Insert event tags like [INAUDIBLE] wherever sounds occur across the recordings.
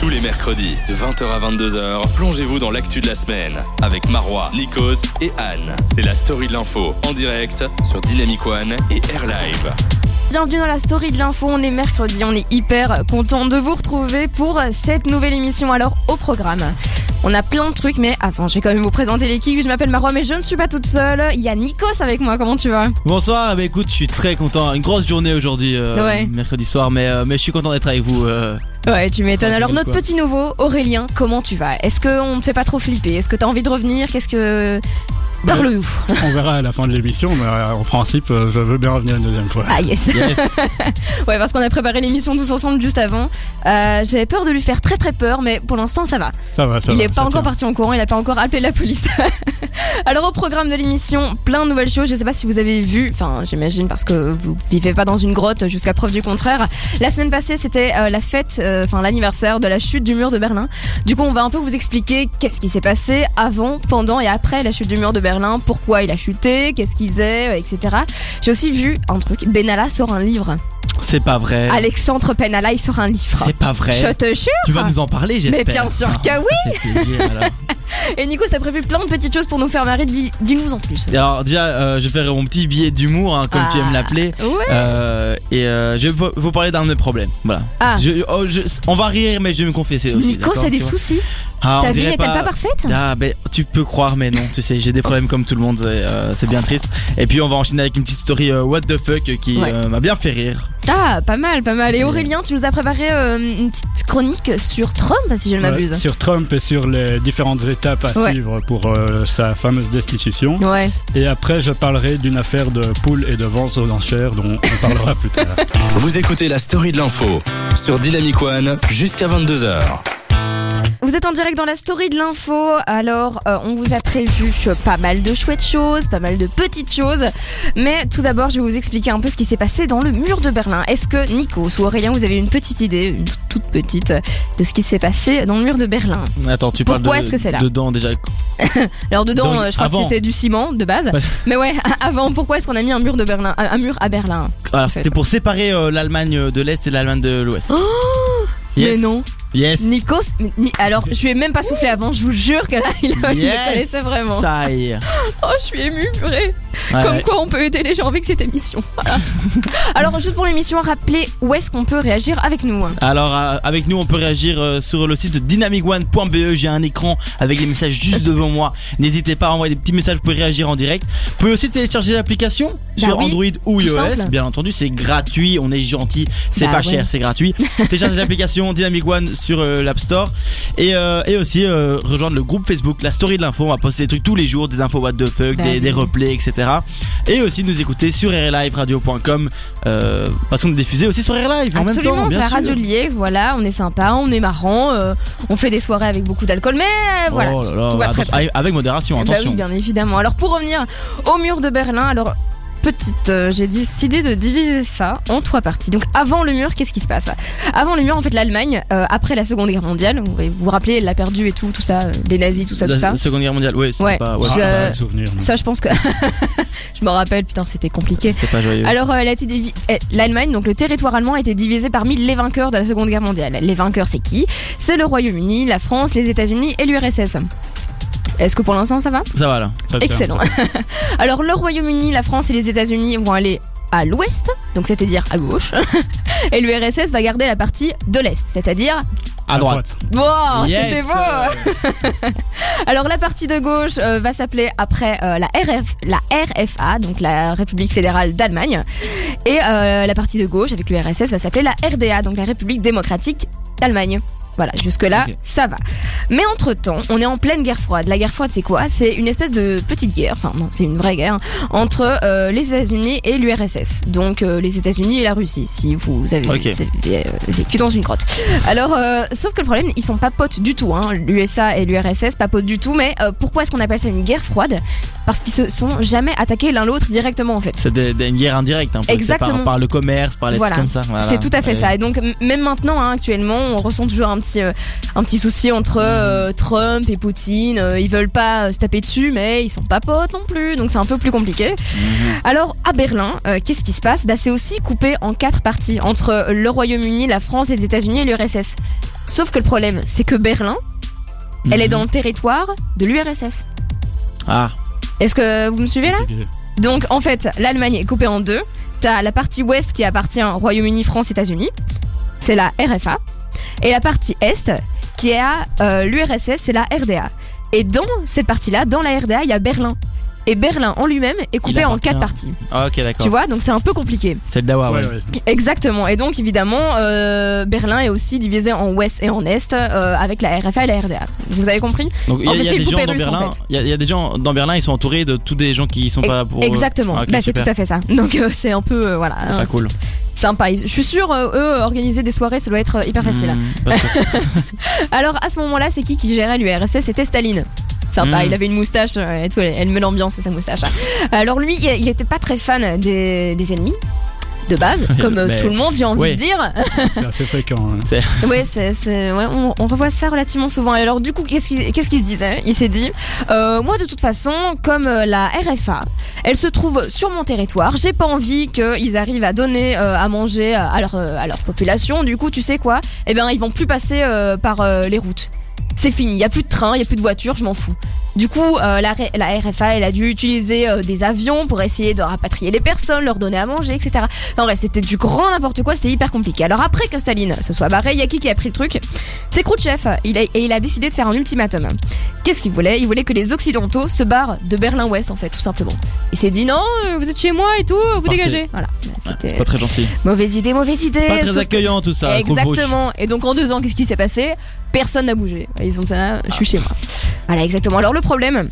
Tous les mercredis, de 20h à 22h, plongez-vous dans l'actu de la semaine avec Marois, Nikos et Anne. C'est la story de l'info en direct sur Dynamic One et Air Live. Bienvenue dans la story de l'info, on est mercredi, on est hyper content de vous retrouver pour cette nouvelle émission. Alors au programme, on a plein de trucs, mais avant je vais quand même vous présenter l'équipe. Je m'appelle Marois, mais je ne suis pas toute seule. Il y a Nikos avec moi, comment tu vas? Bonsoir, bah écoute, je suis très content. Une grosse journée aujourd'hui, euh, Ouais. mercredi soir, mais, euh, mais je suis content d'être avec vous. euh. Ouais, tu m'étonnes. Alors notre petit nouveau, Aurélien, comment tu vas? Est-ce qu'on ne te fait pas trop flipper? Est-ce que t'as envie de revenir? Qu'est-ce que... Bah, Parle-nous. On verra à la fin de l'émission, mais euh, en principe, euh, je veux bien revenir une deuxième fois. Ah yes Yes. [LAUGHS] Ouais, parce qu'on a préparé l'émission tous ensemble juste avant. Euh, J'avais peur de lui faire très très peur, mais pour l'instant ça va. Ça va, ça il va. est pas ça encore tient. parti en courant, il a pas encore appelé la police. [LAUGHS] Alors au programme de l'émission, plein de nouvelles choses. Je sais pas si vous avez vu, enfin j'imagine parce que vous vivez pas dans une grotte jusqu'à preuve du contraire. La semaine passée, c'était euh, la fête, euh, enfin l'anniversaire de la chute du mur de Berlin. Du coup, on va un peu vous expliquer qu'est-ce qui s'est passé avant, pendant et après la chute du mur de Berlin, pourquoi il a chuté, qu'est-ce qu'il faisait, euh, etc. J'ai aussi vu un truc. Benalla sort un livre. C'est pas vrai. Alexandre Benalla, il sort un livre. C'est pas vrai. Je te jure. Tu vas nous en parler, j'espère. Mais bien sûr Ah, que oui. Ça fait plaisir, alors. [LAUGHS] Et Nico, t'as prévu plein de petites choses pour nous faire marrer. Dis- Dis-nous en plus. Et alors déjà, euh, je vais faire mon petit billet d'humour, hein, comme tu aimes Ah. l'appeler. Ouais. Euh, et euh, je vais vous- parler d'un de mes problèmes. Voilà. Ah. Je- oh, je- on va rire, mais je vais me confesser aussi. Nico, d'accord, c'est des soucis. Ah, Ta vie n'est-elle pas... parfaite? Ah ben tu peux croire mais non tu sais j'ai des problèmes comme tout le monde euh, c'est bien triste et puis on va enchaîner avec une petite story euh, what the fuck qui Ouais. euh, m'a bien fait rire Ah, pas mal, pas mal. Et Aurélien, tu nous as préparé euh, une petite chronique sur Trump, si je ne Ouais, m'abuse. sur Trump et sur les différentes étapes à Ouais. suivre pour euh, sa fameuse destitution. Ouais. Et après, je parlerai d'une affaire de poule et de vente aux enchères dont on parlera plus tard. Vous écoutez la story de l'info sur Dynamic One jusqu'à 22h. Vous êtes en direct dans la story de l'info. Alors, euh, on vous a prévu euh, pas mal de chouettes choses, pas mal de petites choses. Mais tout d'abord, je vais vous expliquer un peu ce qui s'est passé dans le mur de Berlin. Est-ce que Nikos ou Aurélien, vous avez une petite idée, une toute petite, de ce qui s'est passé dans le mur de Berlin? Attends tu parles Pourquoi de, est-ce que c'est là? dedans déjà [LAUGHS] Alors dedans, euh, je crois avant. que c'était du ciment de base. [LAUGHS] Mais ouais, [LAUGHS] avant, pourquoi est-ce qu'on a mis un mur de Berlin, un mur à Berlin fait. c'était pour séparer euh, l'Allemagne de l'Est et l'Allemagne de l'Ouest Oh Yes. Mais non. Yes Nikos, ni- alors je lui ai même pas soufflé avant. Je vous jure que là, [LAUGHS] il, il le connaissait vraiment. ça y est. Oh, je suis émue, purée. Ouais, Comme ouais. quoi on peut aider les gens avec cette émission. Voilà. [LAUGHS] Alors juste pour l'émission, rappelez où est-ce qu'on peut réagir avec nous. Alors euh, avec nous on peut réagir euh, sur le site dynamicone.be J'ai un écran avec des messages juste devant moi N'hésitez pas à envoyer des petits messages Vous pouvez réagir en direct Vous pouvez aussi télécharger l'application Bah sur oui, Android ou iOS simple. Bien entendu c'est gratuit On est gentil C'est Bah pas ouais. cher c'est gratuit [LAUGHS] Téléchargez l'application Dynamic One sur euh, l'App Store et, et aussi rejoindre le groupe Facebook La Story de l'info On va poster des trucs tous les jours Des infos what the fuck Bah des, oui. des replays etc Et aussi nous écouter sur rliveradio.com euh, Parce qu'on est diffusé aussi sur RLive en même Absolument, temps c'est bien la radio de Liège, voilà, on est sympa, on est marrant, euh, on fait des soirées avec beaucoup d'alcool, mais euh, voilà, Oh là là, tout va très attention, très avec- avec modération, Eh bah attention. oui, bien évidemment. Alors pour revenir au mur de Berlin, alors petite, euh, j'ai décidé de diviser ça en trois parties. Donc avant le mur, qu'est-ce qui se passe? Avant le mur, en fait, l'Allemagne, euh, après la Seconde Guerre mondiale, vous vous vous rappelez, elle l'a perdu et tout, tout ça, euh, les nazis, tout ça, tout ça. La Seconde Guerre mondiale, ouais, c'était Ouais. pas, ouais, Je- pas souvenir, non. Ça, je pense que [LAUGHS] je me rappelle. Putain, c'était compliqué. c'était pas joyeux. Alors, euh, elle a été divi- euh, l'Allemagne, donc le territoire allemand, a été divisé parmi les vainqueurs de la Seconde Guerre mondiale. Les vainqueurs, c'est qui? C'est le Royaume-Uni, la France, les États-Unis et l'URSS. Est-ce que pour l'instant ça va ça va là. Ça tient, Excellent. ça. [LAUGHS] Alors le Royaume-Uni, la France et les États-Unis vont aller à l'ouest, donc c'est-à-dire à gauche, [LAUGHS] et l'URSS va garder la partie de l'est, c'est-à-dire À droite. Wow, Yes. c'était beau [LAUGHS] Alors la partie de gauche euh, va s'appeler après euh, la, RF, la RFA, donc la République fédérale d'Allemagne, et euh, la partie de gauche avec l'URSS va s'appeler la RDA, donc la République démocratique d'Allemagne. Voilà, jusque-là, ça va. Mais entre-temps, on est en pleine guerre froide. La guerre froide, c'est quoi? C'est une espèce de petite guerre, enfin non, c'est une vraie guerre, entre euh, les États-Unis et l'URSS. Donc euh, les États-Unis et la Russie, si vous avez, Ok. vous avez, euh, vécu dans une grotte. Alors, euh, sauf que le problème, ils sont pas potes du tout. Hein. L'USA et l'URSS, pas potes du tout. Mais pourquoi est-ce qu'on appelle ça une guerre froide? Parce qu'ils se sont jamais attaqués l'un l'autre directement, en fait. C'est une guerre indirecte, un peu. Exactement. Par, par le commerce, par les Voilà. trucs comme ça. voilà. C'est tout à fait Ouais. ça. Et donc même maintenant, hein, actuellement, on ressent toujours un petit, euh, un petit souci entre euh, Trump et Poutine. Euh, ils veulent pas se taper dessus, mais ils sont pas potes non plus. Donc c'est un peu plus compliqué. Mhm. Alors à Berlin, qu'est-ce qui se passe? Bah, C'est aussi coupé en quatre parties entre le Royaume-Uni, la France, les États-Unis et l'URSS. Sauf que le problème, c'est que Berlin, elle est Mhm. dans le territoire de l'URSS. Ah, Est-ce que vous me suivez là. Donc en fait, l'Allemagne est coupée en deux. T'as la partie ouest qui appartient au Royaume-Uni, France, États-Unis. C'est la RFA. Et la partie est qui est à euh, l'URSS, c'est la RDA. Et dans cette partie-là, dans la RDA, il y a Berlin. Et Berlin en lui-même est coupé en quatre parties. Ah, ok, d'accord. Tu vois, donc c'est un peu compliqué. C'est le Dawa, ouais. Ouais, ouais. Exactement. Et donc évidemment, euh, Berlin est aussi divisé en ouest et en est euh, avec la RFA et la RDA. Vous avez compris Donc il y a, En fait, il y a c'est des gens dans en Berlin. fait. Il y, a- il y a des gens dans Berlin, ils sont entourés de tous des gens qui sont pas pour. Exactement. Ah, bah, c'est super. tout à fait ça. Donc euh, c'est un peu euh, voilà. hein, Très cool. sympa. Je suis sûre, euh, eux, organiser des soirées, ça doit être hyper facile. Hmm, sûr. [LAUGHS] Alors, à ce moment-là, c'est qui qui gérait l'URSS C'était Staline. Sympa, Mm. il avait une moustache euh, et tout, elle, met l'ambiance, sa moustache. Alors lui, il était pas très fan des, des ennemis, de base, [LAUGHS] comme euh, Mais- tout le monde, j'ai envie ouais. de dire. [LAUGHS] C'est assez fréquent. hein. [LAUGHS] ouais, ouais, on, on revoit ça relativement souvent. Et alors du coup, qu'est-ce qu'il, se disait Il s'est dit, euh, moi de toute façon, comme la RFA, elle se trouve sur mon territoire, j'ai pas envie qu'ils arrivent à donner euh, à manger à leur, à leur population. Du coup, tu sais quoi? Eh bien, ils vont plus passer euh, par les routes. C'est fini, il y a plus de train, il y a plus de voitures, je m'en fous. Du coup, euh, la, RFA, elle a dû utiliser euh, des avions pour essayer de rapatrier les personnes, leur donner à manger, etc. Non, bref, c'était du grand n'importe quoi, c'était hyper compliqué. Alors après que Staline se soit barré, il y a qui qui a pris le truc? C'est Khrouchtchev. Il a, et il a décidé de faire un ultimatum. Qu'est-ce qu'il voulait? Il voulait que les Occidentaux se barrent de Berlin-Ouest, en fait, tout simplement. Il s'est dit non, euh, vous êtes chez moi et tout, vous Partez. dégagez. Voilà. Ouais, C'était Pas très gentil. mauvaise idée, mauvaise idée. Pas très accueillant tout ça. Exactement. Et donc en deux ans, qu'est-ce qui s'est passé? Personne n'a bougé. Ils ont dit là, je suis chez moi. Voilà, exactement. Alors le problème,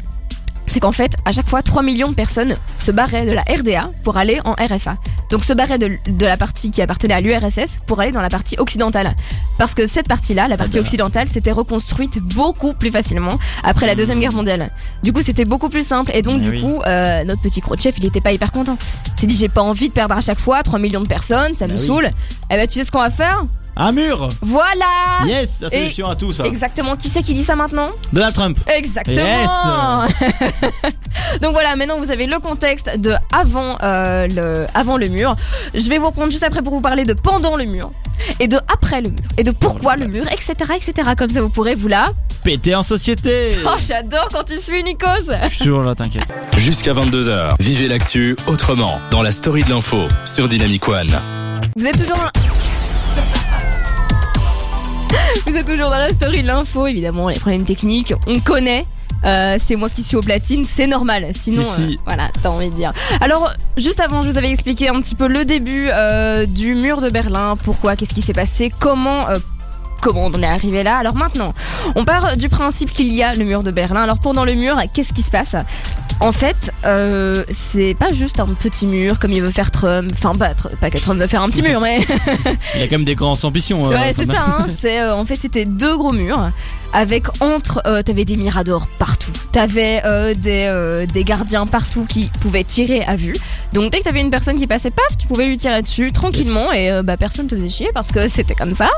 c'est qu'en fait, à chaque fois, 3 millions de personnes se barraient de la RDA pour aller en RFA. Donc se barraient de, de la partie qui appartenait à l'URSS pour aller dans la partie occidentale. Parce que cette partie-là, la partie ben. occidentale, s'était reconstruite beaucoup plus facilement après la Deuxième Guerre mondiale. Du coup, c'était beaucoup plus simple. Et donc, Eh du oui. coup, euh, notre petit Khrouchtchev, il était pas hyper content. Il s'est dit, j'ai pas envie de perdre à chaque fois 3 millions de personnes, ça Bah me oui. saoule. Eh ben, tu sais ce qu'on va faire? Un mur Voilà Yes, la solution à tout ça. Exactement. Qui c'est qui dit ça maintenant Donald Trump. Exactement. [LAUGHS] Donc voilà, maintenant vous avez le contexte de avant euh, le avant le mur. Je vais vous reprendre juste après pour vous parler de pendant le mur et de après le mur et de pourquoi le mur, etc., etc. Comme ça vous pourrez vous là. Pété en société. Oh, j'adore quand tu suis Nikos. Je suis toujours là, t'inquiète. Jusqu'à 22h, vivez l'actu autrement dans la story de l'info sur Dynamic One. Vous êtes toujours. Vous êtes toujours dans la story l'info, évidemment, les problèmes techniques, on connaît. Euh, c'est moi qui suis au platine, c'est normal. Sinon, Si, si. euh, voilà, t'as envie de dire. Alors, juste avant, je vous avais expliqué un petit peu le début euh, du mur de Berlin. Pourquoi? Qu'est-ce qui s'est passé? Comment euh, Comment on en est arrivé là? Alors maintenant, on part du principe qu'il y a le mur de Berlin. Alors pendant le mur, qu'est-ce qui se passe? En fait, euh, c'est pas juste un petit mur comme il veut faire Trump. Enfin, pas, pas que Trump veut faire un petit mur, mais Il a quand même des grandes ambitions. [LAUGHS] euh, Ouais, c'est ça. Hein. C'est euh, en fait c'était deux gros murs avec entre euh, t'avais des miradors partout. T'avais euh, des euh, des gardiens partout qui pouvaient tirer à vue. Donc dès que t'avais une personne qui passait, paf, tu pouvais lui tirer dessus tranquillement et euh, bah personne te faisait chier parce que [LAUGHS] c'était comme ça.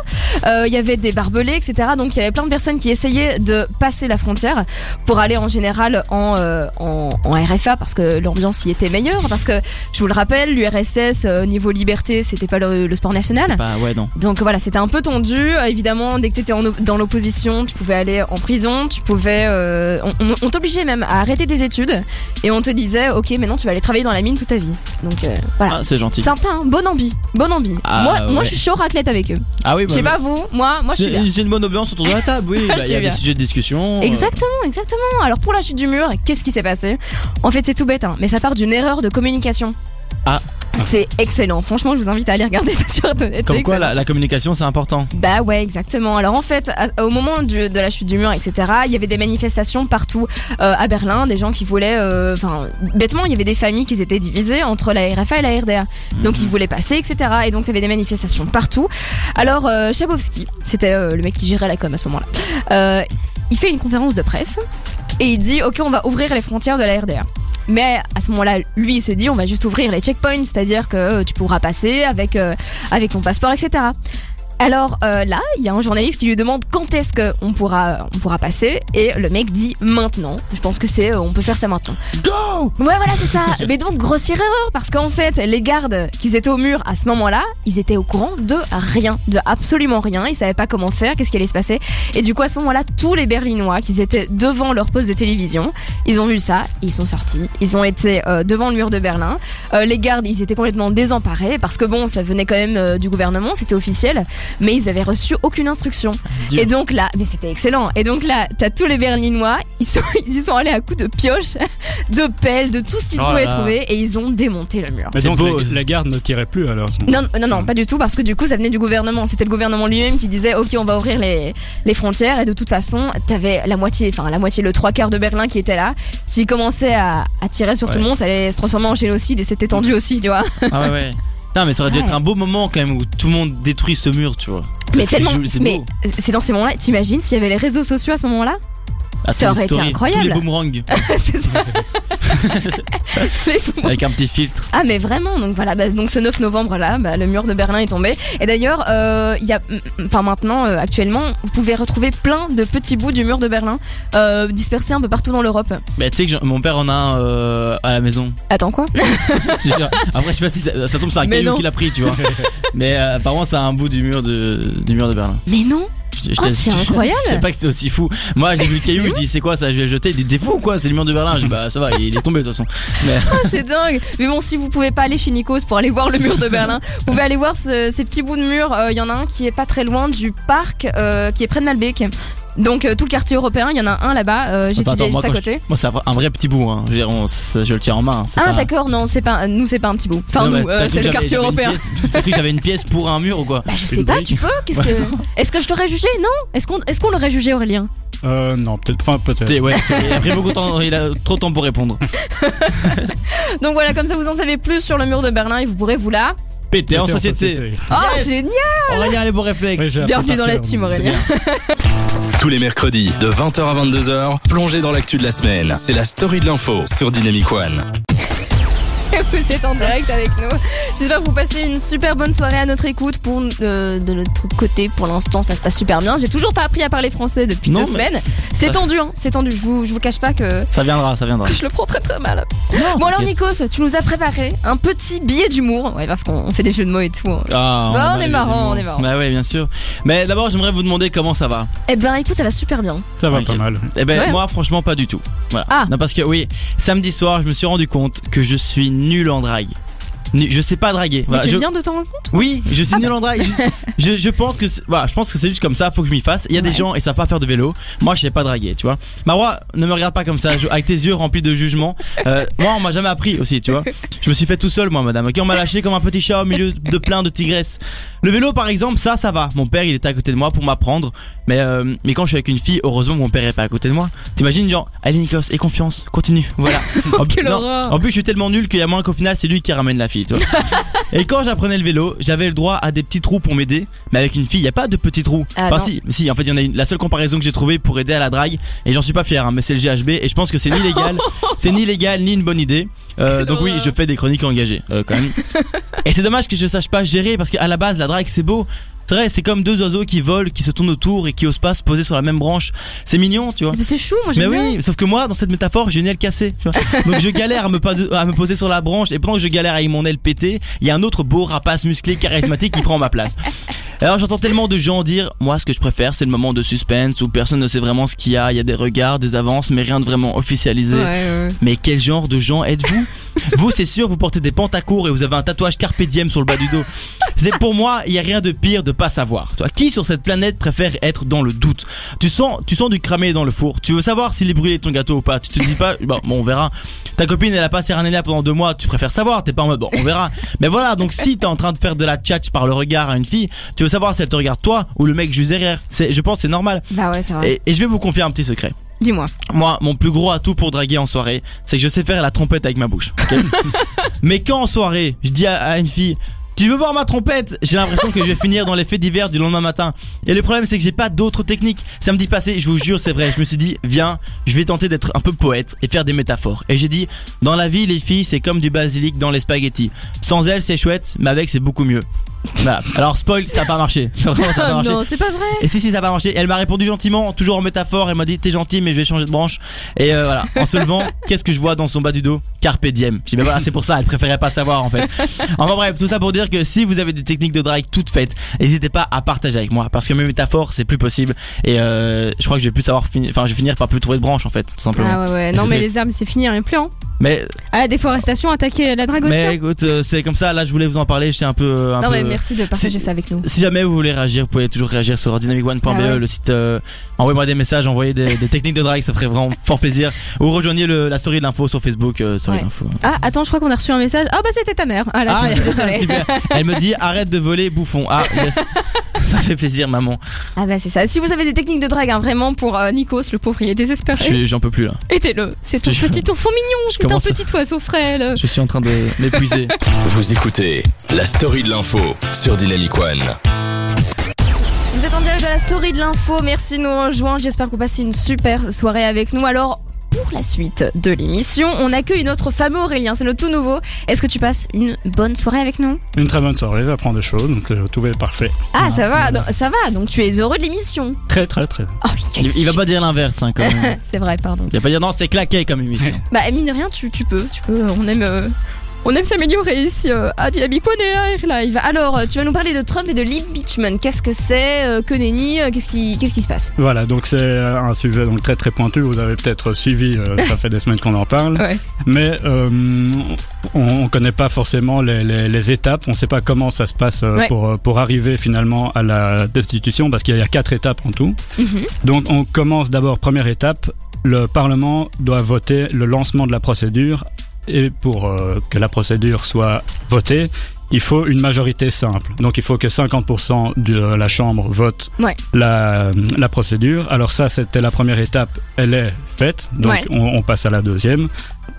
Euh, Il y avait des barbelés, etc. Donc il y avait plein de personnes qui essayaient de passer la frontière pour aller en général en euh, en, en RFA parce que l'ambiance y était meilleure. Parce que je vous le rappelle, l'URSS euh, niveau liberté, c'était pas le- le sport national. Bah ouais, non. Donc voilà, c'était un peu tendu. Euh, Évidemment, dès que tu étais dans l'opposition, tu pouvais aller en prison, tu pouvais... euh, on t'obligeait même à arrêter tes études et on te disait, ok, maintenant tu vas aller travailler dans la mine toute ta vie. Donc euh, voilà. Ah, c'est gentil. Sympa, hein bon ambi, bon ambi. Ah, moi, moi, je suis chaud raclette avec eux. Ah oui, Je sais bah, pas vous, moi, moi je suis bien. Une bonne ambiance autour de la table, oui. [LAUGHS] Bah, Il y a des sujets de discussion. euh, Exactement, exactement. Alors pour la chute du mur, qu'est-ce qui s'est passé? En fait, c'est tout bête, hein, mais ça part d'une erreur de communication. Ah. C'est excellent. Franchement, je vous invite à aller regarder [LAUGHS] ça sur internet. Comme quoi, la, la communication, c'est important. Bah ouais, exactement. Alors en fait, à- au moment du- de la chute du mur, etc., il y avait des manifestations partout euh, à Berlin, des gens qui voulaient, euh, enfin, bêtement, il y avait des familles qui étaient divisées entre la RFA et la RDA. Donc ils voulaient passer, etc. Et donc il y avait des manifestations partout. Alors euh, Chabowski, c'était le mec qui gérait la com à ce moment-là, il fait une conférence de presse et il dit, ok, on va ouvrir les frontières de la RDA. Mais à ce moment-là, lui, il se dit, on va juste ouvrir les checkpoints, c'est-à-dire que euh, tu pourras passer avec, euh, avec ton passeport, etc. Alors euh, là, il y a un journaliste qui lui demande quand est-ce qu'on pourra, on pourra passer, et le mec dit maintenant. Je pense que c'est, euh, on peut faire ça maintenant. Go Ouais, voilà, c'est ça. [LAUGHS] Mais donc, grossière erreur, parce qu'en fait, les gardes qui étaient au mur à ce moment-là, ils étaient au courant de rien, de absolument rien. Ils savaient pas comment faire, qu'est-ce qui allait se passer. Et du coup, à ce moment-là, tous les Berlinois qui étaient devant leur poste de télévision, ils ont vu ça, ils sont sortis. Ils ont été euh, devant le mur de Berlin. Euh, les gardes, ils étaient complètement désemparés, parce que bon, ça venait quand même euh, du gouvernement, c'était officiel, mais ils avaient reçu aucune instruction. Dieu. Et donc là, mais c'était excellent. Et donc là, t'as tous les Berlinois, ils sont, [LAUGHS] ils y sont allés à coups de pioche, [LAUGHS] de pelle, de tout ce qu'ils Oh pouvaient là. trouver, et ils ont démonté le mur. Mais C'est donc, beau. les gardes ne tiraient plus alors à ce moment Non, non, non, pas du tout, parce que du coup, ça venait du gouvernement. C'était le gouvernement lui-même qui disait, ok, on va ouvrir les, les frontières, et de toute façon, t'avais la moitié, enfin la moitié, le trois quarts de Berlin qui était là. S'ils commençaient à, à tirer sur tout le monde, ça allait se transformer en génocide, et c'était tendu aussi, tu vois. Ah ouais, ouais. [LAUGHS] Non, mais ça aurait dû Ouais. être un beau moment quand même où tout le monde détruit ce mur, tu vois. Mais C'est tellement, c'est dans ces moments-là. T'imagines s'il y avait les réseaux sociaux à ce moment-là? Ah, ça aurait été incroyable. Tous les boomerangs [LAUGHS] C'est ça. [LAUGHS] Avec un petit filtre. Ah mais vraiment donc voilà bah, donc ce 9 novembre là bah, le mur de Berlin est tombé et d'ailleurs euh, il y a enfin maintenant euh, actuellement vous pouvez retrouver plein de petits bouts du mur de Berlin euh, dispersés un peu partout dans l'Europe Mais tu sais que j'en- mon père en a un euh, à la maison. attends quoi? [LAUGHS] Après, je sais pas si ça, ça tombe sur un Mais caillou non. qu'il a pris, tu vois. Mais euh, apparemment, c'est un bout du mur de, du mur de Berlin. mais non Je- je Oh, t'ai- c'est incroyable. Je sais pas que c'était aussi fou. Moi, j'ai vu [LAUGHS] le caillou, je dis c'est quoi ça? Je vais le jeter. Fou ou quoi? C'est le mur de Berlin. Je dis bah ça va, il est tombé de toute façon. Mais [LAUGHS] Ah, c'est dingue mais bon si vous pouvez pas aller chez Nikos pour aller voir le mur de Berlin vous pouvez aller voir ce- ces petits bouts de mur Euh, il y en a un qui est pas très loin du parc euh, qui est près de Malbec donc euh, tout le quartier européen il y en a un là-bas euh, moi, juste à côté moi, c'est un vrai- petit bout. Hein. Je, veux dire, on- ça- je le tiens en main. Ah pas- d'accord, non, c'est pas nous c'est pas un petit bout. Enfin Non, nous, bah, euh, c'est le quartier européen. T'as cru que j'avais une pièce pour un mur ou quoi? Bah je Une sais pas, brique? tu peux Qu'est-ce que [LAUGHS] Est-ce que je t'aurais jugé? Non? Est-ce qu'on est-ce qu'on l'aurait jugé Aurélien? Euh, non, peut-être. Enfin, peut-être. Ouais, il a pris beaucoup de temps, il a trop de temps pour répondre. [LAUGHS] Donc voilà, comme ça vous en savez plus sur le mur de Berlin et vous pourrez vous là. Pété en société. Oh Yes. génial Aurélien, les beaux réflexes. Bienvenue dans la team. Aurélien. Tous les mercredis de 20h à 22h, plongez dans l'actu de la semaine. C'est la story de l'info sur Dynamic One. [LAUGHS] Vous êtes en direct avec nous. J'espère que vous passez une super bonne soirée à notre écoute. Pour euh, de notre côté, pour l'instant, ça se passe super bien. J'ai toujours pas appris à parler français depuis Non, deux semaines. C'est tendu, hein, c'est tendu. Je vous, je vous cache pas que, Ça viendra, ça viendra. que [LAUGHS] je le prends très très mal. Non, Bon alors. Nikos, tu nous as préparé un petit billet d'humour. Ouais, parce qu'on on fait des jeux de mots et tout. hein. Ah, Bah, on a est marrant, on est marrant. Bah ouais, bien sûr. Mais d'abord, j'aimerais vous demander comment ça va. Eh ben écoute, ça va super bien. Ça va pas mal. Eh ben Ouais. moi, franchement, pas du tout. Voilà. Ah. Non, parce que oui, samedi soir, je me suis rendu compte que je suis nul en drague. Je sais pas draguer. Voilà, tu je- viens de t'en rendre compte? Oui, je suis Ah nul en drague. Je, pense que c'est- voilà, je pense que c'est juste comme ça. Faut que je m'y fasse. Il y a des gens ils savent pas faire de vélo. Moi, je sais pas draguer, tu vois. Marois, ne me regarde pas comme ça, avec tes yeux remplis de jugement. Euh, moi, on m'a jamais appris aussi, tu vois. Je me suis fait tout seul, moi, madame. Ok, on m'a lâché comme un petit chat au milieu de plein de tigresses. Le vélo, par exemple, ça, ça va. Mon père, il était à côté de moi pour m'apprendre. Mais euh, mais quand je suis avec une fille, heureusement, mon père est pas à côté de moi. T'imagines, genre, allez Nikos, aie confiance, continue. Voilà. [LAUGHS] En, Quelle non, horreur. en plus, je suis tellement nul qu'il y a moins qu'au final, c'est lui qui ramène la fille, tu vois. [LAUGHS] Et quand j'apprenais le vélo, j'avais le droit à des petits trous pour m'aider. Mais avec une fille, il y a pas de petits trous. Ah, enfin non. si, si, en fait, il y en a une. La seule comparaison que j'ai trouvée pour aider à la drague, et j'en suis pas fier, hein, mais c'est le GHB, et je pense que c'est ni légal, [LAUGHS] c'est ni légal ni une bonne idée. Euh, donc oui, je fais des chroniques engagées euh, quand même. [LAUGHS] et c'est dommage que je sache pas gérer parce qu'à la base, la drague c'est beau. C'est vrai, c'est comme deux oiseaux qui volent, qui se tournent autour et qui osent pas se poser sur la même branche. C'est mignon, tu vois. Mais c'est chou, moi Mais j'aime bien. oui, sauf que moi, dans cette métaphore, j'ai une aile cassée. Tu vois. [LAUGHS] Donc je galère à me, pas- à me poser sur la branche, et pendant que je galère avec mon aile pétée, il y a un autre beau rapace musclé charismatique qui prend ma place. [LAUGHS] Alors j'entends tellement de gens dire, moi ce que je préfère, c'est le moment de suspense où personne ne sait vraiment ce qu'il y a, il y a des regards, des avances, mais rien de vraiment officialisé. Ouais, ouais. Mais quel genre de gens êtes-vous? Vous, c'est sûr, vous portez des pantacours et vous avez un tatouage carpe diem sur le bas du dos. C'est pour moi, il y a rien de pire de pas savoir. Toi, qui sur cette planète préfère être dans le doute? Tu sens, tu sens du cramé dans le four. Tu veux savoir s'il est brûlé ton gâteau ou pas? Tu te dis pas, bon, bon, on verra. Ta copine, elle a pas Serranélia pendant deux mois. Tu préfères savoir. T'es pas en mode, bon, on verra. Mais voilà, donc si t'es en train de faire de la tchatch par le regard à une fille, tu veux savoir si elle te regarde toi ou le mec juste derrière. C'est, je pense, que c'est normal. Bah ouais, c'est vrai. Et, et je vais vous confier un petit secret. Dis-moi. Moi, mon plus gros atout pour draguer en soirée, c'est que je sais faire la trompette avec ma bouche. [LAUGHS] Mais quand en soirée, je dis à, à une fille, tu veux voir ma trompette? J'ai l'impression que je vais finir dans les faits divers du lendemain matin. Et le problème, c'est que j'ai pas d'autres techniques. Samedi passé, je vous jure, c'est vrai. Je me suis dit, viens, je vais tenter d'être un peu poète et faire des métaphores. Et j'ai dit, dans la vie, les filles, c'est comme du basilic dans les spaghettis. Sans elles, c'est chouette, mais avec, c'est beaucoup mieux. Voilà. Alors spoil, ça a pas marché. Vraiment, ça a pas [LAUGHS] marché. non, c'est pas vrai. Et si si ça a pas marché, elle m'a répondu gentiment, toujours en métaphore, elle m'a dit t'es gentil mais je vais changer de branche. Et euh, voilà, en se levant, [LAUGHS] qu'est-ce que je vois dans son bas du dos? Carpe diem. J'ai dit bah voilà, c'est pour ça, elle préférait pas savoir en fait. Enfin bref, tout ça pour dire que si vous avez des techniques de drague toutes faites, n'hésitez pas à partager avec moi parce que mes métaphores c'est plus possible et euh, je crois que je vais plus savoir finir enfin je vais finir par plus trouver de branche en fait, tout simplement. Ah ouais, ouais. Et Non, mais les herbes, c'est fini, rien plus. Hein. Mais Ah, la déforestation, attaquer la drague aussi. mais hein. écoute, euh, c'est comme ça, là je voulais vous en parler, j'étais un peu un Non, peu mais merci de partager ça avec nous. Si jamais vous voulez réagir, vous pouvez toujours réagir sur dynamicone.be, Ah ouais. le site. euh, Envoyez-moi des messages, envoyez des, des techniques de drague, ça ferait vraiment fort plaisir. Ou rejoignez le- la story de l'info sur Facebook, euh, story Ouais. de l'info. Ah, attends, je crois qu'on a reçu un message. Ah, bah c'était ta mère. Ah là, je suis [LAUGHS] désolée. super. Elle me dit arrête de voler, bouffon. Ah, yes. [LAUGHS] ça fait plaisir, maman. Ah, bah c'est ça. Si vous avez des techniques de drague, hein, vraiment pour euh, Nikos, le pauvre, il est désespéré. J'en peux plus là. Aidez-le. C'est un petit enfant mignon. je C'est un petit oiseau frêle. Je suis en train de m'épuiser. Vous écoutez la story de l'info sur Dynamic One. Vous êtes en direct de la story de l'info. Merci de nous rejoindre. J'espère que vous passez une super soirée avec nous. Alors. Pour la suite de l'émission, on accueille notre fameux Aurélien, c'est notre tout nouveau. Est-ce que tu passes une bonne soirée avec nous? Une très bonne soirée, j'apprends des choses, donc euh, tout est parfait. Ah, ça va, donc- ça va, donc tu es heureux de l'émission. Très très très. Oh, Il, il va pas dire l'inverse, hein, quand même. [LAUGHS] C'est vrai, pardon. Il va pas dire non, c'est claqué comme émission. Bah, mine de rien, tu, tu peux, tu peux. On aime, euh, on aime s'améliorer ici à Air Live. Alors, euh, tu vas nous parler de Trump et de l'impeachment. Qu'est-ce que c'est euh, Que nenni euh, Qu'est-ce qui, qu'est-ce qui se passe? Voilà, donc c'est un sujet donc très très pointu. Vous avez peut-être suivi, euh, [LAUGHS] ça fait des semaines qu'on en parle. Ouais. Mais euh, on, on connaît pas forcément les, les- les étapes. On sait pas comment ça se passe Ouais. pour pour arriver finalement à la destitution, parce qu'il y a quatre étapes en tout. Mhm. Donc on commence d'abord première étape. Le Parlement doit voter le lancement de la procédure et pour euh, que la procédure soit votée, il faut une majorité simple. Donc il faut que 50% de la Chambre vote Ouais. la, la procédure. Alors ça, c'était la première étape, elle est faite. Donc Ouais. on, on passe à la deuxième.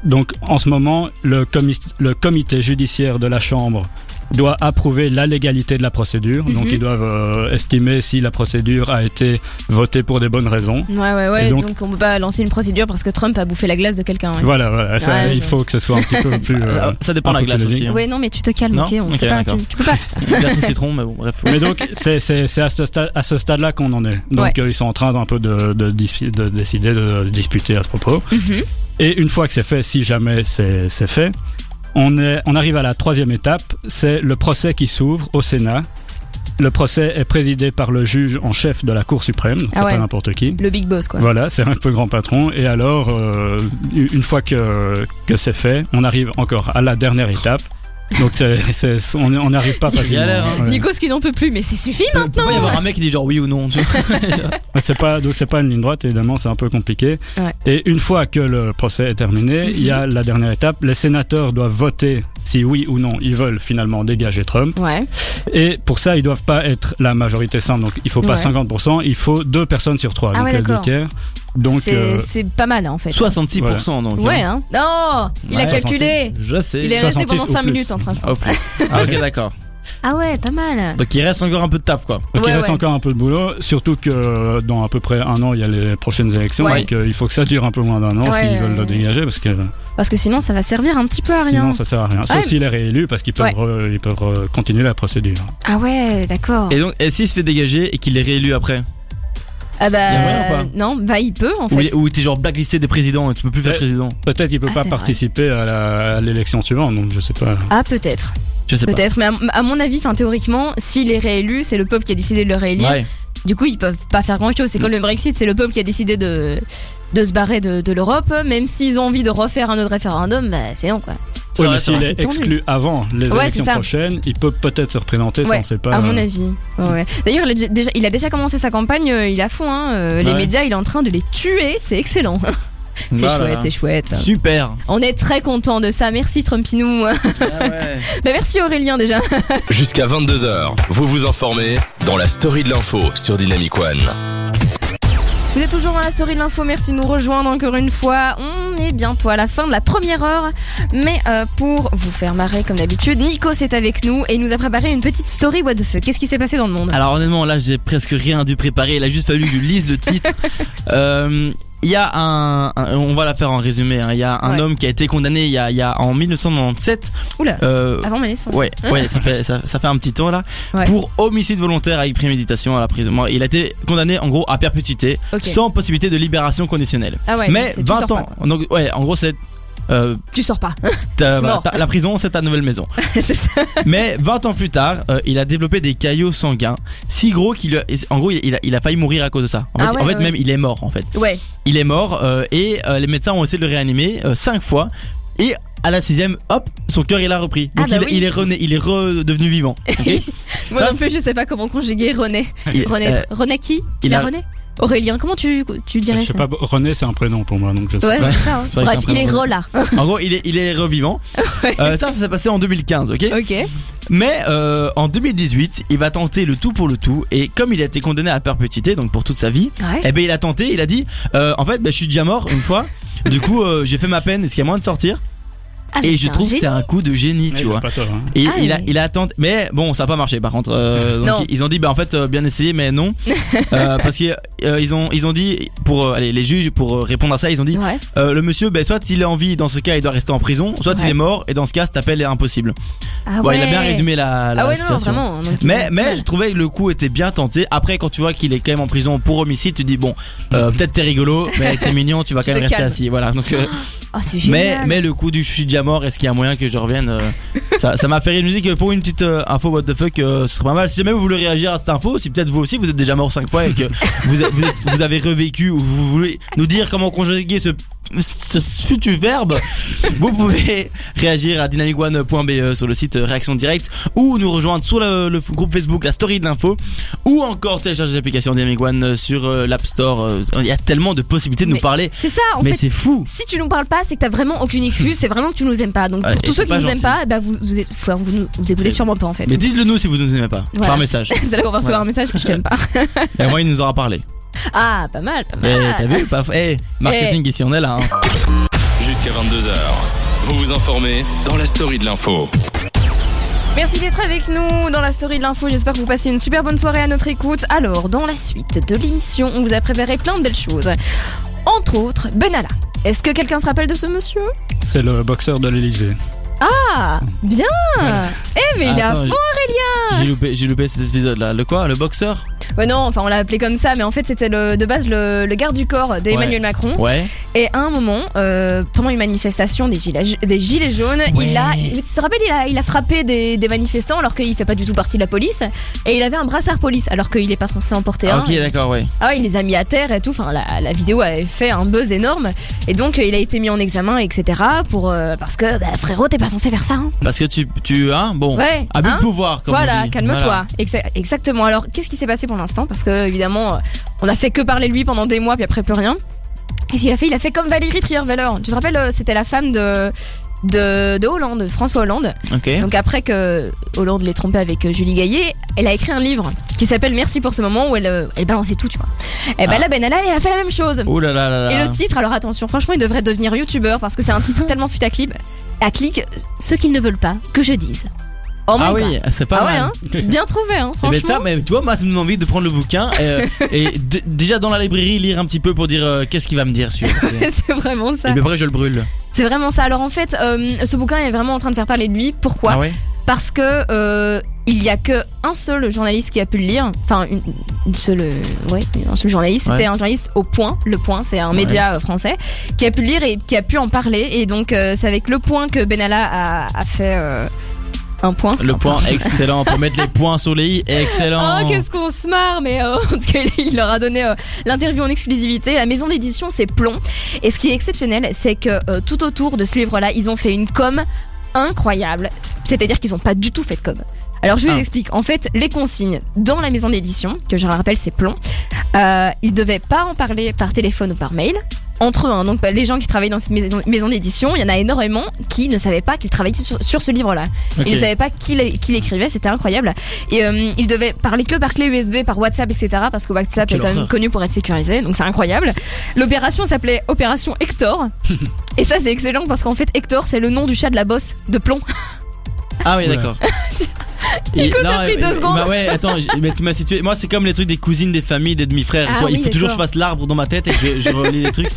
Donc en ce moment, le, comi- le comité judiciaire de la Chambre doit approuver la légalité de la procédure. Donc Mhm. ils doivent euh, estimer si la procédure a été votée pour des bonnes raisons. Ouais, ouais, ouais. Donc, donc- on peut pas lancer une procédure parce que Trump a bouffé la glace de quelqu'un. ouais. Voilà, voilà. Ça, Ouais, il je- faut que ce soit un petit peu [LAUGHS] plus. euh, ça dépend un de la glace aussi. hein. Ouais, non, mais tu te calmes, Non ok, on Ok, fait pas, tu, d'accord. tu peux pas faire ça. [LAUGHS] Glace au citron, mais bon, bref. Mais donc, c'est c'est- c'est à ce stade- à ce stade-là qu'on en est. Donc, Ouais. euh, ils sont en train d'un peu de, de, dis- de décider de disputer à ce propos. Mhm. Et une fois que c'est fait, si jamais c'est c'est fait, on, est, on arrive à la troisième étape, c'est le procès qui s'ouvre au Sénat. Le procès est présidé par le juge en chef de la Cour suprême, donc Ah c'est ouais. pas n'importe qui. Le big boss, quoi. Voilà, c'est un peu le grand patron. Et alors, euh, une fois que, que c'est fait, on arrive encore à la dernière étape. Donc, c'est- c'est- on on n'arrive pas Il facilement. hein. Ouais. Nikos qui n'en peut plus, mais c'est suffit Il peut maintenant. y avoir un mec qui dit genre oui ou non. tu vois. [LAUGHS] Mais C'est pas donc c'est pas une ligne droite évidemment, c'est un peu compliqué. Ouais. Et une fois que le procès est terminé, il y a la dernière étape. Les sénateurs doivent voter si oui ou non ils veulent finalement dégager Trump. Ouais. Et pour ça, ils doivent pas être la majorité simple. Donc il faut pas Ouais. 50%, il faut deux personnes sur trois. Ah donc ouais, les deux tiers. Donc c'est euh, c'est pas mal, en fait. 66% donc. Ouais, hein. hein. Non Il a calculé. Je sais. Il est resté 66 pendant ou 5 plus. minutes en train de Ah. Ah, ok, [LAUGHS] d'accord. Ah ouais, pas mal. Donc il reste encore un peu de taf quoi. donc Ouais, il reste ouais. encore un peu de boulot, surtout que dans à peu près un an, il y a les prochaines élections. Ouais. Donc euh, il faut que ça dure un peu moins d'un an Ouais, s'ils veulent ouais. le dégager, parce que Parce que sinon, ça va servir un petit peu à rien. sinon ça sert à rien. Sauf Ouais. s'il est réélu, parce qu'ils peuvent, ils peuvent continuer la procédure. Ah ouais, d'accord. Et donc, et s'il se fait dégager et qu'il est réélu après? Ah bah Y a moyen ou pas non, bah il peut en Ou, fait. il- ou t'es genre blacklisté des présidents et tu peux plus faire président Peut-être qu'il peut Ah, pas vrai. participer à l'élection suivante, donc je sais pas. Ah peut-être, Je sais pas. peut-être. Mais à, à mon avis, enfin théoriquement, s'il est réélu, c'est le peuple qui a décidé de le réélire. Ouais. Du coup, ils peuvent pas faire grand chose. C'est comme le Brexit, c'est le peuple qui a décidé de de se barrer de, de l'Europe. Même s'ils ont envie de refaire un autre référendum, bah c'est non quoi. Oui, mais s'il est exclu avant les Ouais, élections prochaines, il peut peut-être se représenter, ça on sait pas. À mon euh, avis. Ouais. D'ailleurs, il, a déjà, il a déjà commencé sa campagne. euh, Il à fond. Hein. euh, Les médias, il est en train de les tuer. C'est excellent. [LAUGHS] c'est Voilà. chouette, c'est chouette. Super. On est très content de ça. Merci Trumpinou. Ah ouais. [LAUGHS] bah, merci Aurélien déjà. Jusqu'à 22h, vous vous informez dans la story de l'info sur Dynamic One. Vous êtes toujours dans la story de l'info, merci de nous rejoindre encore une fois. On est bientôt à la fin de la première heure, mais euh, pour vous faire marrer comme d'habitude, Nico est avec nous et il nous a préparé une petite story what the fuck. Qu'est-ce qui s'est passé dans le monde? Alors honnêtement là j'ai presque rien dû préparer, il a juste fallu que je lise le titre. [LAUGHS] Euh, il y a un, un- on va la faire en résumé. hein. Il y a un Ouais. homme qui a été condamné il y a, y a en 1997. Oula. Euh, Avant ma naissance. Ouais, ouais, ça fait ça, ça fait un petit temps là. Ouais. Pour homicide volontaire avec préméditation à la prison. Il a été condamné en gros à perpétuité, sans possibilité de libération conditionnelle. Ah ouais, Mais c'est- tu 20 sors ans. pas, Donc ouais, en gros c'est euh, Tu sors pas. [LAUGHS] mort. ta- la prison, c'est ta nouvelle maison. [LAUGHS] c'est ça. Mais 20 ans plus tard, euh, il a développé des caillots sanguins si gros qu'il a- en gros il a, il a failli mourir à cause de ça. En fait, Ah ouais, en fait ouais, même il est mort en fait. Ouais. Il est mort euh, et euh, les médecins ont essayé de le réanimer 5 fois et à la sixième, hop, son cœur il a repris. Ah Donc bah il, oui. il est rené, il est redevenu vivant. [LAUGHS] ok? Moi Ça, non plus, je sais pas comment conjuguer René. Il- René, euh, René qui? il La a- René? Aurélien, comment tu, tu dirais Je sais ça pas, René c'est un prénom pour moi, donc je sais Ouais, pas. c'est ça. hein. C'est vrai que Bref, c'est un il est prénom. Rola. [LAUGHS] En gros, il est, il est revivant. [LAUGHS] Ouais. Euh, ça, ça s'est passé en 2015, ok ok. Mais euh, en 2018, il va tenter le tout pour le tout. Et comme il a été condamné à perpétuité, donc pour toute sa vie, Ouais. eh ben il a tenté. Il a dit, euh, en fait, ben, je suis déjà mort une fois. Du coup, euh, j'ai fait ma peine. Est-ce qu'il y a moyen de sortir? Ah, Et je trouve que c'est un coup de génie, tu a vois. pas tort, hein. Et Ah, il a, il a tenté, mais bon, ça a pas marché. Par contre, euh, donc, ils ont dit, bah en fait, euh, bien essayé, mais non, [LAUGHS] Euh, parce que euh, ils ont, ils ont dit pour, euh, allez, les juges pour répondre à ça, ils ont dit, Ouais. euh, le monsieur, ben soit il est en vie, dans ce cas, il doit rester en prison, soit il est mort, et dans ce cas, cet appel est impossible. Ah Bon, ouais. il a bien résumé la, la Ah ouais, non, non, situation. vraiment. donc, Mais, mais ouais. je trouvais que le coup était bien tenté. Après, quand tu vois qu'il est quand même en prison pour homicide, tu dis bon, euh, [LAUGHS] peut-être t'es rigolo, mais t'es mignon, tu vas [LAUGHS] quand même te rester assis. Voilà. Donc, euh, [GASPS] Oh, c'est mais, mais le coup du je suis déjà mort, est-ce qu'il y a moyen que je revienne euh, [LAUGHS] Ça ça m'a fait rire. Je me dis que pour une petite euh, info what the fuck, euh, ce serait pas mal. Si jamais vous voulez réagir à cette info, si peut-être vous aussi vous êtes déjà mort cinq fois et que vous, vous, êtes- vous avez revécu ou vous voulez nous dire comment conjuguer ce ce futur verbe, [LAUGHS] vous pouvez réagir à dynamicone.be sur le site Réaction Directe ou nous rejoindre sur le, le groupe Facebook La Story de l'info ou encore télécharger l'application Dynamic One sur euh, l'App Store. Euh, Il y a tellement de possibilités de nous Mais parler, C'est ça, en mais fait. c'est fou. Si tu nous parles pas, c'est que t'as vraiment aucune excuse, c'est vraiment que tu nous aimes pas. Donc Ouais, pour tous ceux qui nous aiment pas, bah vous vous, êtes- vous, nous- vous écoutez sûrement pas en fait. Mais dites-le nous si vous nous aimez pas, Voilà. par message. [LAUGHS] c'est là qu'on va recevoir Voilà. un message que je t'aime pas. Et moi, il nous aura parlé. Ah, pas mal, pas Eh, mal. T'as vu pas Eh, marketing ici, on est là. hein. Jusqu'à 22h. Vous vous informez dans la story de l'info. Merci d'être avec nous dans la story de l'info. J'espère que vous passez une super bonne soirée à notre écoute. Alors, dans la suite de l'émission, on vous a préparé plein de belles choses. Entre autres, Benalla. Est-ce que quelqu'un se rappelle de ce monsieur? C'est le boxeur de l'Elysée. Ah, bien Eh, mais il est à fond j'ai- J'ai loupé, j'ai loupé cet épisode là. Le quoi? Le boxeur? Ouais, non, enfin, on l'a appelé comme ça, mais en fait, c'était le- de base le, le garde du corps d'Emmanuel Macron. Ouais. Et à un moment, euh, pendant une manifestation des gilets, des gilets jaunes, il a, tu te rappelles, il a, il a frappé des, des manifestants alors qu'il fait pas du tout partie de la police. Et il avait un brassard police alors qu'il est pas censé en porter Ah, un. ok, d'accord, ouais. Ah ouais, il les a mis à terre et tout. Enfin, la, la vidéo avait fait un buzz énorme. Et donc, euh, il a été mis en examen, etc. Pour, euh, parce que, bah, frérot, t'es pas censé faire ça. Hein. Parce que tu, tu, hein, bon, Ouais. abus hein de pouvoir, comme voilà, calme-toi. Voilà. Exactement. Alors, qu'est-ce qui s'est passé pour l'instant? Parce que, évidemment, euh, on a fait que parler de lui pendant des mois, puis après plus rien. Qu'est-ce qu'il a fait? Il a fait comme Valérie Trierweiler. Tu te rappelles, euh, c'était la femme de, de, de Hollande, de François Hollande. Ok. Donc, après que Hollande l'ait trompé avec euh, Julie Gaillet, elle a écrit un livre qui s'appelle Merci pour ce moment où elle, elle balançait tout, tu vois. Et ben Ah. là, Benalla, elle a fait la même chose. Là là là là. Et le titre, alors attention, franchement, il devrait devenir youtubeur parce que c'est un titre [LAUGHS] tellement putaclip. À clic, ce qu'ils ne veulent pas que je dise. Oh Ah oui, c'est pas Ah ouais, mal. hein Bien trouvé, hein, [LAUGHS] Eh franchement. ben ça, mais tu vois, moi, ça me donne envie de prendre le bouquin euh, et d- déjà dans la librairie lire un petit peu pour dire euh, qu'est-ce qu'il va me dire celui-là. [LAUGHS] c'est- vraiment ça. Et puis après, je le brûle. C'est vraiment ça. Alors en fait, euh, ce bouquin est vraiment en train de faire parler de lui. Pourquoi Ah ouais Parce que euh, il y a que un seul journaliste qui a pu le lire. Enfin, une, une seule, euh, ouais, un seul journaliste. Ouais. C'était un journaliste au Point. Le Point, c'est un média euh, français qui a pu le lire et qui a pu en parler. Et donc, euh, c'est avec le Point que Benalla a, a fait euh, un point. Le point excellent pour mettre les points sur les i. Excellent. Oh, qu'est-ce qu'on se marre, mais euh, en tout cas, il- leur a donné euh, l'interview en exclusivité. La maison d'édition, c'est Plomb. Et ce qui est exceptionnel, c'est que euh, tout autour de ce livre-là, ils ont fait une com incroyable. C'est-à-dire qu'ils n'ont pas du tout fait de com. Alors je vous Ah. explique. En fait, les consignes dans la maison d'édition, que je le rappelle, c'est Plomb, euh, ils devaient pas en parler par téléphone ou par mail. Entre eux, hein. donc bah, les gens qui travaillent dans cette maison, maison d'édition, il y en a énormément qui ne savaient pas qu'ils travaillaient sur, sur ce livre-là. Ils ne savaient pas qui l'é- qui l'écrivait, c'était incroyable. Et euh, ils devaient parler que par clé USB, par WhatsApp, etc. Parce que WhatsApp est quand même connu pour être sécurisé, donc c'est incroyable. L'opération s'appelait Opération Hector. [LAUGHS] Et ça, c'est excellent parce qu'en fait, Hector, c'est le nom du chat de la bosse de plomb. [LAUGHS] Ah oui, d'accord. Nico, [LAUGHS] ça a pris deux secondes. bah ouais, attends, j- mais tu m'as situé. Moi, c'est comme les trucs des cousines, des familles, des demi-frères. Ah tu vois, il faut toujours que je d'accord. fasse l'arbre dans ma tête et je, je relis les trucs.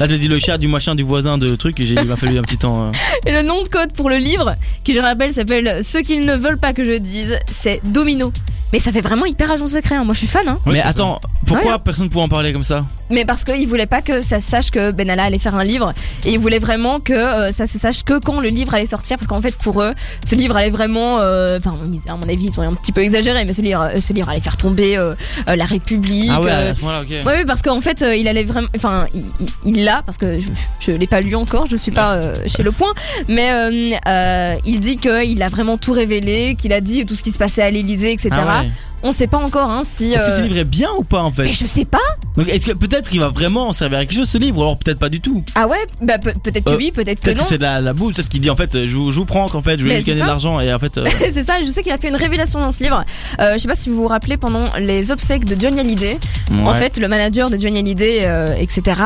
Là, je dis le chat du machin du voisin de trucs et j'ai- il m'a fallu un petit temps. euh. Et le nom de code pour le livre, qui je rappelle s'appelle Ce qu'ils ne veulent pas que je dise, c'est Domino. Mais ça fait vraiment hyper agent secret, hein. moi je suis fan. Hein. Oui, mais ça. attends, pourquoi personne ne pouvait en parler comme ça? Mais parce qu'ils voulaient pas que ça se sache que Benalla allait faire un livre. Et ils voulaient vraiment que euh, ça se sache que quand le livre allait sortir. Parce qu'en fait, pour eux, ce livre allait vraiment. euh, Enfin, à mon avis, ils ont un petit peu exagéré, mais ce livre, euh, ce livre allait faire tomber euh, euh, la République. Ah ouais, euh, à ce moment-là, ok. Ouais, oui, parce qu'en fait, euh, il allait vraiment. Enfin, il- il il parce que je, je l'ai pas lu encore, je suis pas euh, chez Le Point, mais euh, euh, il dit qu'il a vraiment tout révélé, qu'il a dit tout ce qui se passait à l'Elysée, etc. Ah ouais. On sait pas encore hein, si. Est-ce que ce livre est bien ou pas en fait? Mais je sais pas. Donc est-ce que peut-être qu'il va vraiment en servir à quelque chose ce livre ou alors peut-être pas du tout? Ah ouais Bah pe- peut-être que oui, peut-être que Peut-être non. que c'est de la, la boue, peut-être qu'il dit en fait je, vous- je vous prends qu'en fait je c'est gagner de l'argent et en fait. [LAUGHS] c'est ça, je sais qu'il a fait une révélation dans ce livre. Je sais pas si vous vous rappelez pendant les obsèques de Johnny Hallyday. En fait, le manager de Johnny Hallyday, euh, etc.,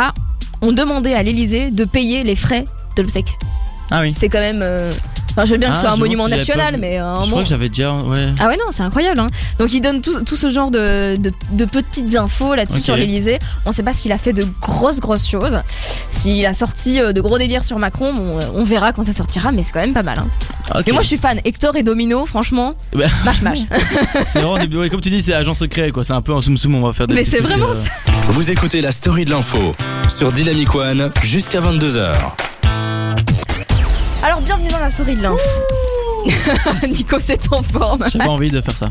ont demandé à l'Elysée de payer les frais de l'obsèque. Ah oui. C'est quand même. euh, Enfin, je veux bien que Ah, ce soit un monument national, pas mais euh, un Je crois que j'avais déjà. Ouais. Ah ouais non c'est incroyable hein. Donc il donne tout, tout ce genre de, de, de petites infos là-dessus sur l'Elysée. On sait pas s'il a fait de grosses grosses choses. S'il a sorti euh, de gros délires sur Macron, bon, euh, on verra quand ça sortira, mais c'est quand même pas mal. Hein. Mais moi je suis fan. Hector et Domino, franchement, Bah. mâche mâche. [LAUGHS] C'est vraiment des- ouais, comme tu dis, c'est agent secret quoi. C'est un peu en soum soum, on va faire des Mais c'est vraiment euh, Vous écoutez la story de l'info sur Dynamic One jusqu'à 22h. Alors bienvenue dans la story de l'info. [LAUGHS] Nico c'est en forme. J'ai pas envie de faire ça.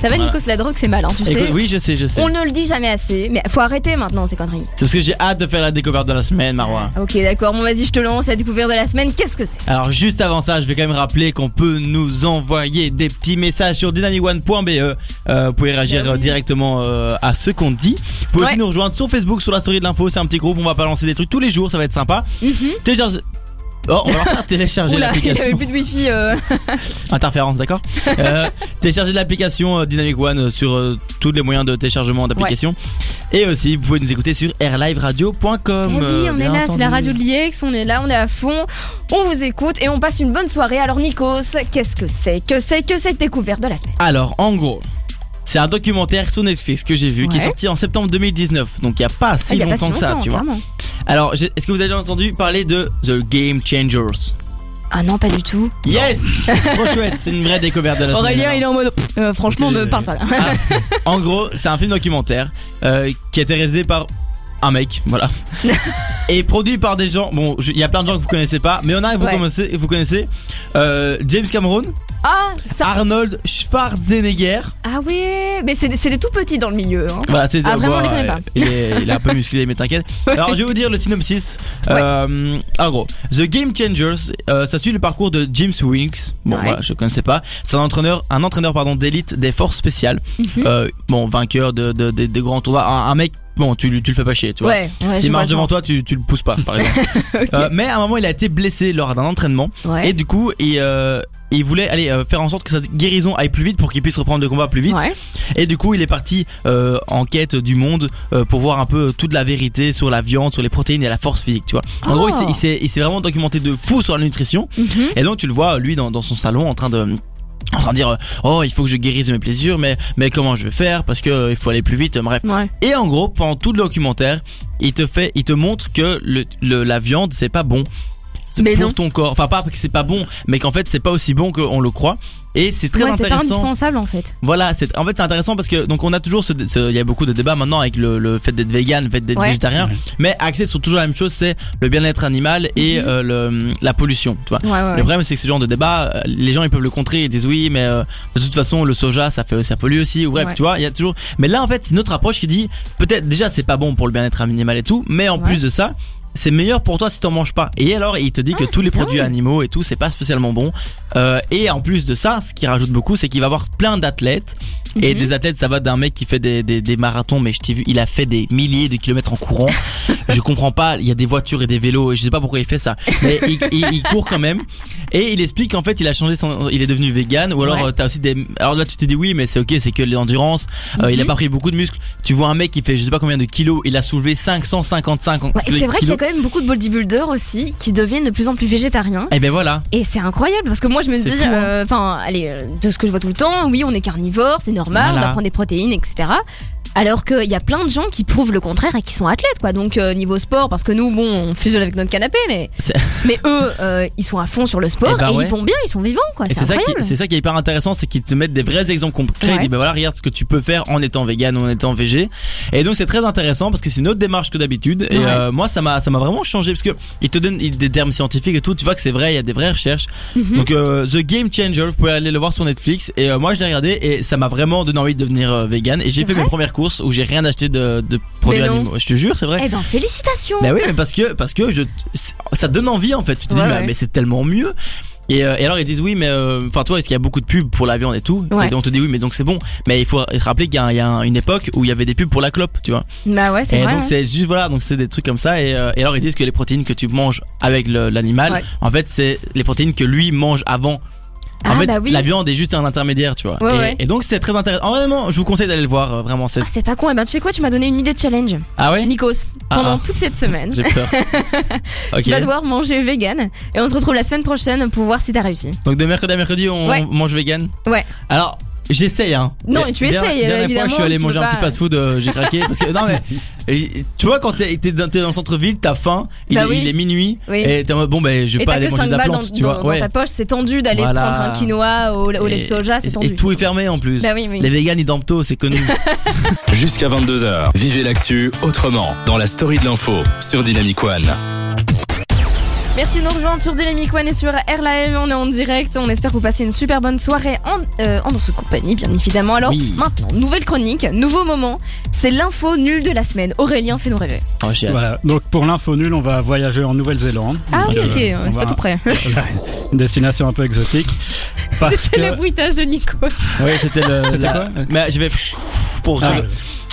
Ça va Voilà. Nico, la drogue c'est mal, hein, tu sais. Oui, je sais, je sais. On ne le dit jamais assez, mais faut arrêter maintenant ces conneries. C'est parce que j'ai hâte de faire la découverte de la semaine, Marois. Ok d'accord, bon vas-y je te lance la découverte de la semaine. Qu'est-ce que c'est? Alors juste avant ça, je vais quand même rappeler qu'on peut nous envoyer des petits messages sur dynamicone.be. Euh, vous pouvez réagir Bah oui. euh, directement euh, à ce qu'on dit. Vous pouvez aussi nous rejoindre sur Facebook, sur la story de l'info. C'est un petit groupe, on va balancer des trucs tous les jours, ça va être sympa. Mhm. Télécharge... Oh, on va leur faire télécharger Oula, [LAUGHS] il y l'application. avait plus de wifi. Euh... [LAUGHS] Interférence, d'accord euh, Téléchargez l'application euh, Dynamic One euh, sur euh, tous les moyens de téléchargement d'application. Et aussi, vous pouvez nous écouter sur airliveradio.com. Eh oui, on est là, c'est la radio de l'IEX, on est là, on est à fond, on vous écoute et on passe une bonne soirée. Alors Nikos, qu'est-ce que c'est? Que c'est que cette découverte de la semaine? Alors, en gros, c'est un documentaire sur Netflix que j'ai vu qui est sorti en septembre 2019. Donc, il n'y a pas si Ah, pas longtemps si que ça, tu vois. clairement. Alors, est-ce que vous avez déjà entendu parler de The Game Changers? Ah non, pas du tout. Yes [LAUGHS] Trop chouette, c'est une vraie découverte de la semaine. Aurélien, il est en mode euh, franchement, ne parle pas là. Ah, en gros, c'est un film documentaire euh, qui a été réalisé par un mec, voilà. [LAUGHS] et produit par des gens. Bon, il y a plein de gens que vous connaissez pas, mais il y en a vous Ouais. connaissez. Vous connaissez euh, James Cameron, Ah, ça. Arnold Schwarzenegger. Ah ouais, mais c'est des, des tout petits dans le milieu. hein. Voilà, c'est Ah, vraiment, on les ouais, connaît pas. Il est, il est un peu [LAUGHS] musclé, mais t'inquiète. Alors, je vais vous dire le synopsis. Euh, en gros, The Game Changers, euh, ça suit le parcours de James Winks. Bon, Ouais. voilà, je connaissais pas. C'est un entraîneur, un entraîneur pardon d'élite des forces spéciales. Mhm. Euh, bon, vainqueur de, de, de- de grands tournois. Un, un mec, bon, tu, tu le fais pas chier, tu vois. Ouais, S'il marche devant toi, tu, tu le pousses pas, par exemple. [LAUGHS] Euh, mais à un moment, il a été blessé lors d'un entraînement. ouais. Et du coup, il, euh, il voulait aller euh, faire en sorte que sa guérison aille plus vite pour qu'il puisse reprendre le combat plus vite. Ouais. Et du coup, il est parti euh, en quête du monde euh, pour voir un peu toute la vérité sur la viande, sur les protéines et la force physique, tu vois. En Oh. gros, il s'est- il s'est il s'est vraiment documenté de fou sur la nutrition. Mhm. Et donc, tu le vois, lui, dans, dans son salon, en train de en train de dire euh, oh il faut que je guérisse mes blessures mais mais comment je vais faire? Parce que euh, il faut aller plus vite bref Ouais. et en gros pendant tout le documentaire il te fait il te montre que le, le- la viande c'est pas bon Mais pour non. ton corps enfin pas que c'est pas bon mais qu'en fait c'est pas aussi bon qu'on le croit et c'est très Ouais, c'est pas intéressant indispensable en fait. voilà, c'est en fait c'est intéressant parce que donc on a toujours ce, ce- il y a beaucoup de débats maintenant avec le, le fait d'être vegan, le fait d'être Ouais. végétarien, Ouais. mais axé sur toujours la même chose, c'est le bien-être animal et Mhm. euh, le, la pollution, tu vois. Ouais, ouais. Le problème c'est que ce genre de débat, euh, les gens ils peuvent le contrer, ils disent oui, mais euh, de toute façon le soja ça fait ça pollue aussi ou bref, Ouais. tu vois, il y a toujours. Mais là en fait c'est une autre approche qui dit peut-être déjà c'est pas bon pour le bien-être animal et tout, mais en Ouais. plus de ça. C'est meilleur pour toi si t'en manges pas. Et alors, il te dit que Ah, tous les produits animaux et tout, c'est pas spécialement bon. Euh, et en plus de ça, ce qui rajoute beaucoup, c'est qu'il va avoir plein d'athlètes. Et Mhm. des athlètes, ça va d'un mec qui fait des, des, des marathons, mais je t'ai vu, il a fait des milliers de kilomètres en courant. je comprends pas, il y a des voitures et des vélos, et je sais pas pourquoi il fait ça. Mais il, il, il court quand même. Et il explique qu'en fait, il a changé son, il est devenu vegan, ou alors Ouais. euh, t'as aussi des, alors là tu te dis oui, mais c'est ok, c'est que l'endurance, euh, il a Mhm. pas pris beaucoup de muscles. Tu vois un mec qui fait je sais pas combien de kilos, il a soulevé 555 Ouais, c'est vrai qu'il. Quand même beaucoup de bodybuilders aussi qui deviennent de plus en plus végétariens. Et ben voilà. Et c'est incroyable parce que moi je me dis, hein. euh, enfin, allez, euh, de ce que je vois tout le temps, oui, on est carnivore, c'est normal, on Voilà. doit prendre des protéines, etc. Alors qu'il y a plein de gens qui prouvent le contraire et qui sont athlètes, quoi. Donc euh, niveau sport, parce que nous, bon, on fusionne avec notre canapé, mais [LAUGHS] mais eux, euh, ils sont à fond sur le sport Eh ben et ouais. ils vont bien, ils sont vivants, quoi. C'est ça, ça qui est hyper intéressant, c'est qu'ils te mettent des vrais exemples concrets. Ils Ouais. disent, bah voilà, regarde ce que tu peux faire en étant vegan ou en étant végé. Et donc c'est très intéressant parce que c'est une autre démarche que d'habitude. Et Ouais. euh, moi, ça m'a, vraiment changé parce que ils te donnent des termes scientifiques et tout. Tu vois que c'est vrai, il y a des vraies recherches. Mhm. Donc The Game Changer, vous pouvez aller le voir sur Netflix. Et moi, je l'ai regardé et ça m'a vraiment donné envie de devenir vegan. Et j'ai fait mes premières courses où j'ai rien acheté de, de produits animaux. Je te jure, c'est vrai. Eh ben, félicitations. Mais oui, mais parce que parce que je ça donne envie en fait. Tu te dis Ouais, mais, c'est tellement mieux. Et, euh, et alors ils disent oui mais euh, enfin toi est-ce qu'il y a beaucoup de pubs pour la viande et tout? Ouais. et on te dit oui mais donc c'est bon mais il faut se rappeler qu'il y a, y une époque où il y avait des pubs pour la clope tu vois Bah ouais, c'est vrai. donc hein. c'est juste voilà donc c'est des trucs comme ça et, euh, et alors ils disent que les protéines que tu manges avec l'animal Ouais. en fait c'est les protéines que lui mange avant en Ah, fait bah oui. la viande est juste un intermédiaire tu vois Ouais, et, ouais. et donc c'est très intéressant En vraiment je vous conseille d'aller le voir euh, vraiment c'est Ah, c'est pas con. Eh ben, tu sais quoi, tu m'as donné une idée de challenge. ah ouais? Nikos, Ah, pendant ah. toute cette semaine, j'ai peur [LAUGHS] tu vas devoir manger vegan et on se retrouve la semaine prochaine pour voir si t'as réussi. Donc de mercredi à mercredi, on Ouais. mange vegan? Ouais. Alors, j'essaye hein. Non, tu dernière- essayes, Dernière fois, évidemment, je suis allé manger un petit fast-food, euh, j'ai craqué parce que non mais [LAUGHS] et tu vois quand t'es t'es dans, le centre-ville, t'as faim, il, Bah est, oui. il est minuit Oui. et t'es en mode bon ben je vais Et pas aller manger 5 de la balles dans, plante, tu dans- vois. dans Ouais. ta poche, c'est tendu d'aller Voilà. se prendre un quinoa au, au lait de soja, c'est tendu. Et tout est fermé en plus. Bah oui, oui. Les vegans ils dorment tôt, c'est connu. [LAUGHS] Jusqu'à 22h, vivez l'actu autrement dans la story de l'info sur Dynamic One. Merci de nous rejoindre sur Dynamic One et sur Air Live. On est en direct. On espère que vous passez une super bonne soirée en, euh, en notre compagnie, bien évidemment. Alors Oui. maintenant, nouvelle chronique, nouveau moment. C'est l'info nulle de la semaine. Aurélien, fais-nous rêver. Oh, j'ai hâte. Voilà. Donc pour l'info nulle, on va voyager en Nouvelle-Zélande. Ah oui, Donc, ok, euh, on c'est va- pas tout près. [LAUGHS] Une destination un peu exotique. [LAUGHS] Parce C'était que le bruitage de Nico. Ouais, c'était le. C'était la- quoi? Mais je vais pour Ah,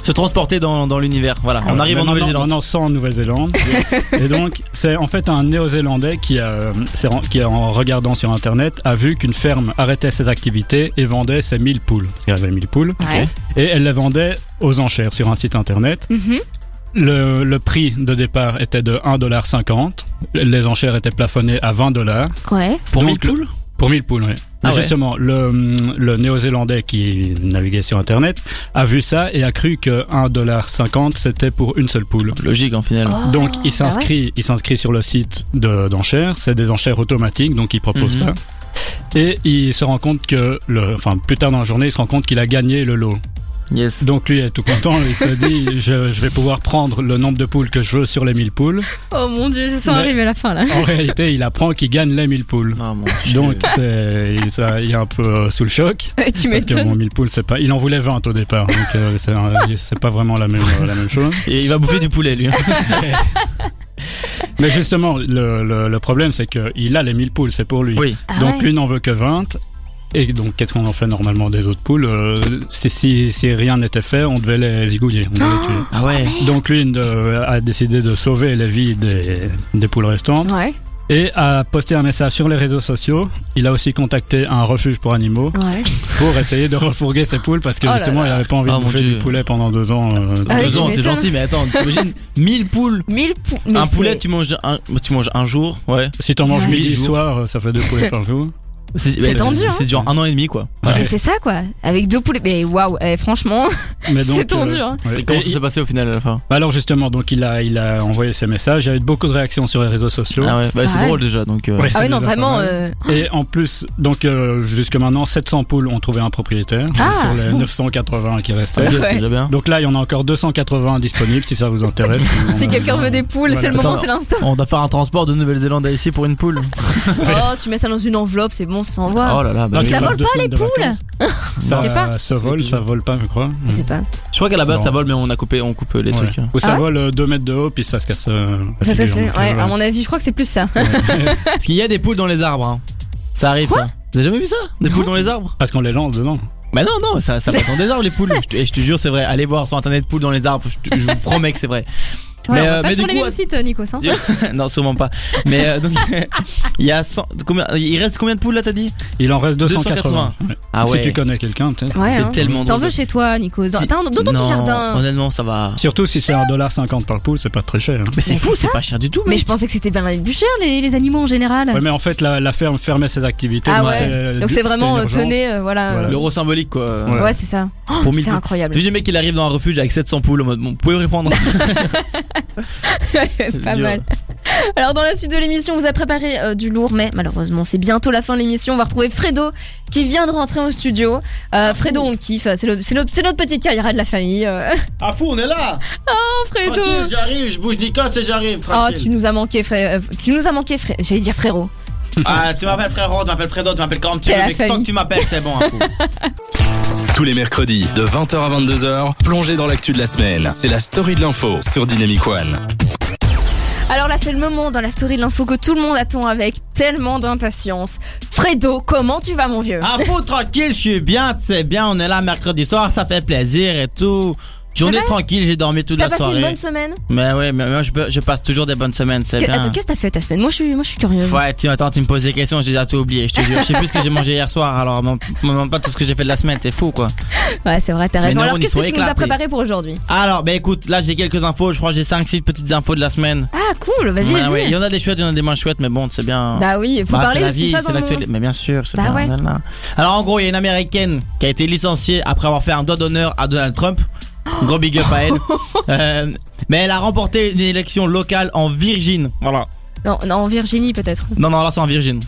se, transporter dans, dans l'univers. Voilà, on arrive en Nouvelle-Zélande. sans en Nouvelle-Zélande. [LAUGHS] Et donc, c'est en fait un Néo-Zélandais qui, a, en regardant sur Internet, a vu qu'une ferme arrêtait ses activités et vendait ses 1000 poules. Parce qu'elle avait 1000 poules. Ouais. Et elle les vendait aux enchères sur un site Internet. Mhm. Le, le prix de départ était de 1,50$. Les enchères étaient plafonnées à 20$. Ouais. Pour Donc, 1000 poules? Pour 1000 poules, oui. Ah ouais. Justement, le, le néo-zélandais qui naviguait sur Internet a vu ça et a cru que 1,50$ c'était pour une seule poule. Logique en final. Oh, Donc il bah s'inscrit, il s'inscrit sur le site de- d'enchères. C'est des enchères automatiques, donc il propose Mhm. pas. Et il se rend compte que, le, enfin plus tard dans la journée, il se rend compte qu'il a gagné le lot. Yes. Donc lui est tout content. Il se dit, [LAUGHS] je, je vais pouvoir prendre le nombre de poules que je veux sur les 1000 poules. Oh mon dieu, ils sont Mais- arrivés à la fin là. En réalité, il apprend qu'il gagne les 1000 poules. Oh, mon Donc il, ça- il est un peu euh, sous le choc. [LAUGHS] tu Parce que bon, 1000 poules, c'est pas. Il en voulait 20 au départ, donc euh, c'est, pas vraiment la même, euh, la même chose. Et il va bouffer du poulet lui. [LAUGHS] Mais justement, le, le, le problème, c'est qu'il a les 1000 poules, c'est pour lui. Oui. Ah donc ouais. lui n'en veut que 20. Et donc, qu'est-ce qu'on en fait normalement des autres poules Euh, si, si, si rien n'était fait, on devait les zigouiller, on devait les tuer. Ah ouais. Donc lui de- a décidé de sauver les vies des, des poules restantes Ouais, et a posté un message sur les réseaux sociaux. Il a aussi contacté un refuge pour animaux ouais. pour essayer de refourguer ses poules parce que Oh là justement là. il avait pas envie Oh de bouffer Dieu. du poulet pendant deux ans. euh, Ah Deux ans, t'es gentil, mais attends, t'imagines 1000 poules. [LAUGHS] 1000 poules. mais un c'est- poulet, tu manges un, tu manges un jour, ouais. Si t'en manges Ouais. midi soir, ça fait deux poulets [LAUGHS] par jour. C'est C'est tendu, hein. C'est genre un an et demi, quoi. Mais Ouais. c'est ça quoi, avec deux poulets. Mais waouh, eh, franchement, [LAUGHS] c'est tendu. euh, hein. ouais. Et comment Et ça s'est passé au final à la fin Bah alors justement, donc il a, il a envoyé ses messages. Il y a eu beaucoup de réactions sur les réseaux sociaux. Ah ouais, bah c'est Ah ouais. drôle déjà, donc. euh, Ouais, Ah oui, non, vraiment. euh, Et en plus, donc euh, jusque maintenant, 700 poules ont trouvé un propriétaire Ah. sur les 980 qui restaient. Ouais. Donc là, il y en a encore 280 disponibles si ça vous intéresse. [LAUGHS] Si quelqu'un veut des poules, c'est le moment, c'est l'instant. On doit faire un transport de Nouvelle-Zélande à ici pour une poule. [LAUGHS] Oh, tu mets ça dans une enveloppe, c'est bon, ça s'envoie. Oh là là, bah Donc, ça vole pas, les poules [LAUGHS] pas. Ça, ça vole, ça vole pas, je crois. Je sais pas. Je crois qu'à la base Non. ça vole, mais on a coupé, on coupe les Ouais. trucs. Ou ça Ah ouais vole 2 mètres de haut, puis ça se casse. euh, Ça, ça, c'est. donc, Ouais, euh, à mon avis, je crois que c'est plus ça. [LAUGHS] Parce qu'il y a des poules dans les arbres. Hein. Ça arrive ça. Vous avez jamais vu ça Des poules dans les arbres Parce qu'on les lance dedans. Bah non, non, ça, ça va dans des arbres les poules. Je te, et je te jure, c'est vrai. Allez voir sur internet poules dans les arbres. Je, te- je vous promets que c'est vrai. Ouais, Mais, on va euh, pas mais sur du les coup, mêmes sites, euh, Nikos. Hein. [LAUGHS] non, sûrement pas. Mais euh, donc, [LAUGHS] il y a 100, combien, il reste combien de poules là, t'as dit? Il en reste 280. 280. Ouais. Ah Si ouais. tu connais quelqu'un, peut-être. Ouais, C'est hein. tellement Si t'en veux chez toi, Nikos. Dans, dans ton non, petit jardin. Honnêtement, ça va. Surtout si c'est 1,50$ par poule, c'est pas très cher. hein. Mais c'est fou, c'est c'est pas cher du tout. Mais je pensais que c'était bien plus cher, les, les animaux en général. Ouais, mais en fait, la, la ferme fermait ses activités. ah donc ouais. Donc c'est vraiment tenez, euh, voilà. Voilà. L'euro symbolique quoi. Ouais. Ouais, c'est ça. Oh, c'est incroyable. Vu le mec il arrive dans un refuge avec 700 poules en mode bon, vous pouvez répondre. [LAUGHS] pas dur. mal. Alors dans la suite de l'émission, on vous a préparé euh, du lourd, mais malheureusement c'est bientôt la fin de l'émission. On va retrouver Fredo qui vient de rentrer au studio. Euh, Fredo, on le kiffe. C'est notre, petite carrière de la famille. euh. Ah fou, on est là. Oh Fredo. J'arrive, je bouge Nikos et j'arrive. Oh, tu nous as manqué, frère. euh, Tu nous as manqué, frère. J'allais dire frérot. Ah, tu m'appelles frérot, tu m'appelles Fredo, tu m'appelles comme tu veux, mais tant que tu m'appelles, c'est bon. hein. [LAUGHS] Tous les mercredis de 20h à 22h, plongez dans l'actu de la semaine. C'est la story de l'info sur Dynamic One. Alors là, c'est le moment dans la story de l'info que tout le monde attend avec tellement d'impatience. Fredo, comment tu vas, mon vieux? Ah, fou, tranquille, je suis bien, tu sais bien, on est là mercredi soir, ça fait plaisir et tout. Journée tranquille, j'ai dormi toute T'as la passé soirée. une bonne semaine Mais ouais, mais moi je, passe toujours des bonnes semaines, c'est bien. Attends, qu'est-ce que t'as fait ta semaine? Moi, je suis, moi, je suis curieuse. Ouais, tu attends, tu me poses des questions, j'ai déjà tout oublié, je te jure. Je sais plus ce que j'ai mangé hier soir, alors me demande pas tout ce que j'ai fait de la semaine, t'es fou quoi. Ouais, c'est vrai, t'as raison. Alors, qu'est-ce que tu nous as préparé pour aujourd'hui? Alors, bah écoute, là j'ai quelques infos, je crois que j'ai 5-6 petites infos de la semaine. Ah, cool, vas-y, vas-y. Il y en a des chouettes, il y en a des moins chouettes, mais bon, c'est bien. Bah oui, faut Bah, parler c'est de la ce qui vie, se passe. Mais bien sûr, c'est Bah bien. Alors en gros, il y a une américaine qui a été licenciée après avoir fait un doigt d'honneur à Donald Trump. Gros big up à elle. [LAUGHS] Euh, mais elle a remporté une élection locale en Virginie. Voilà. Non, non, en Virginie peut-être. Non, non, là c'est en Virginie.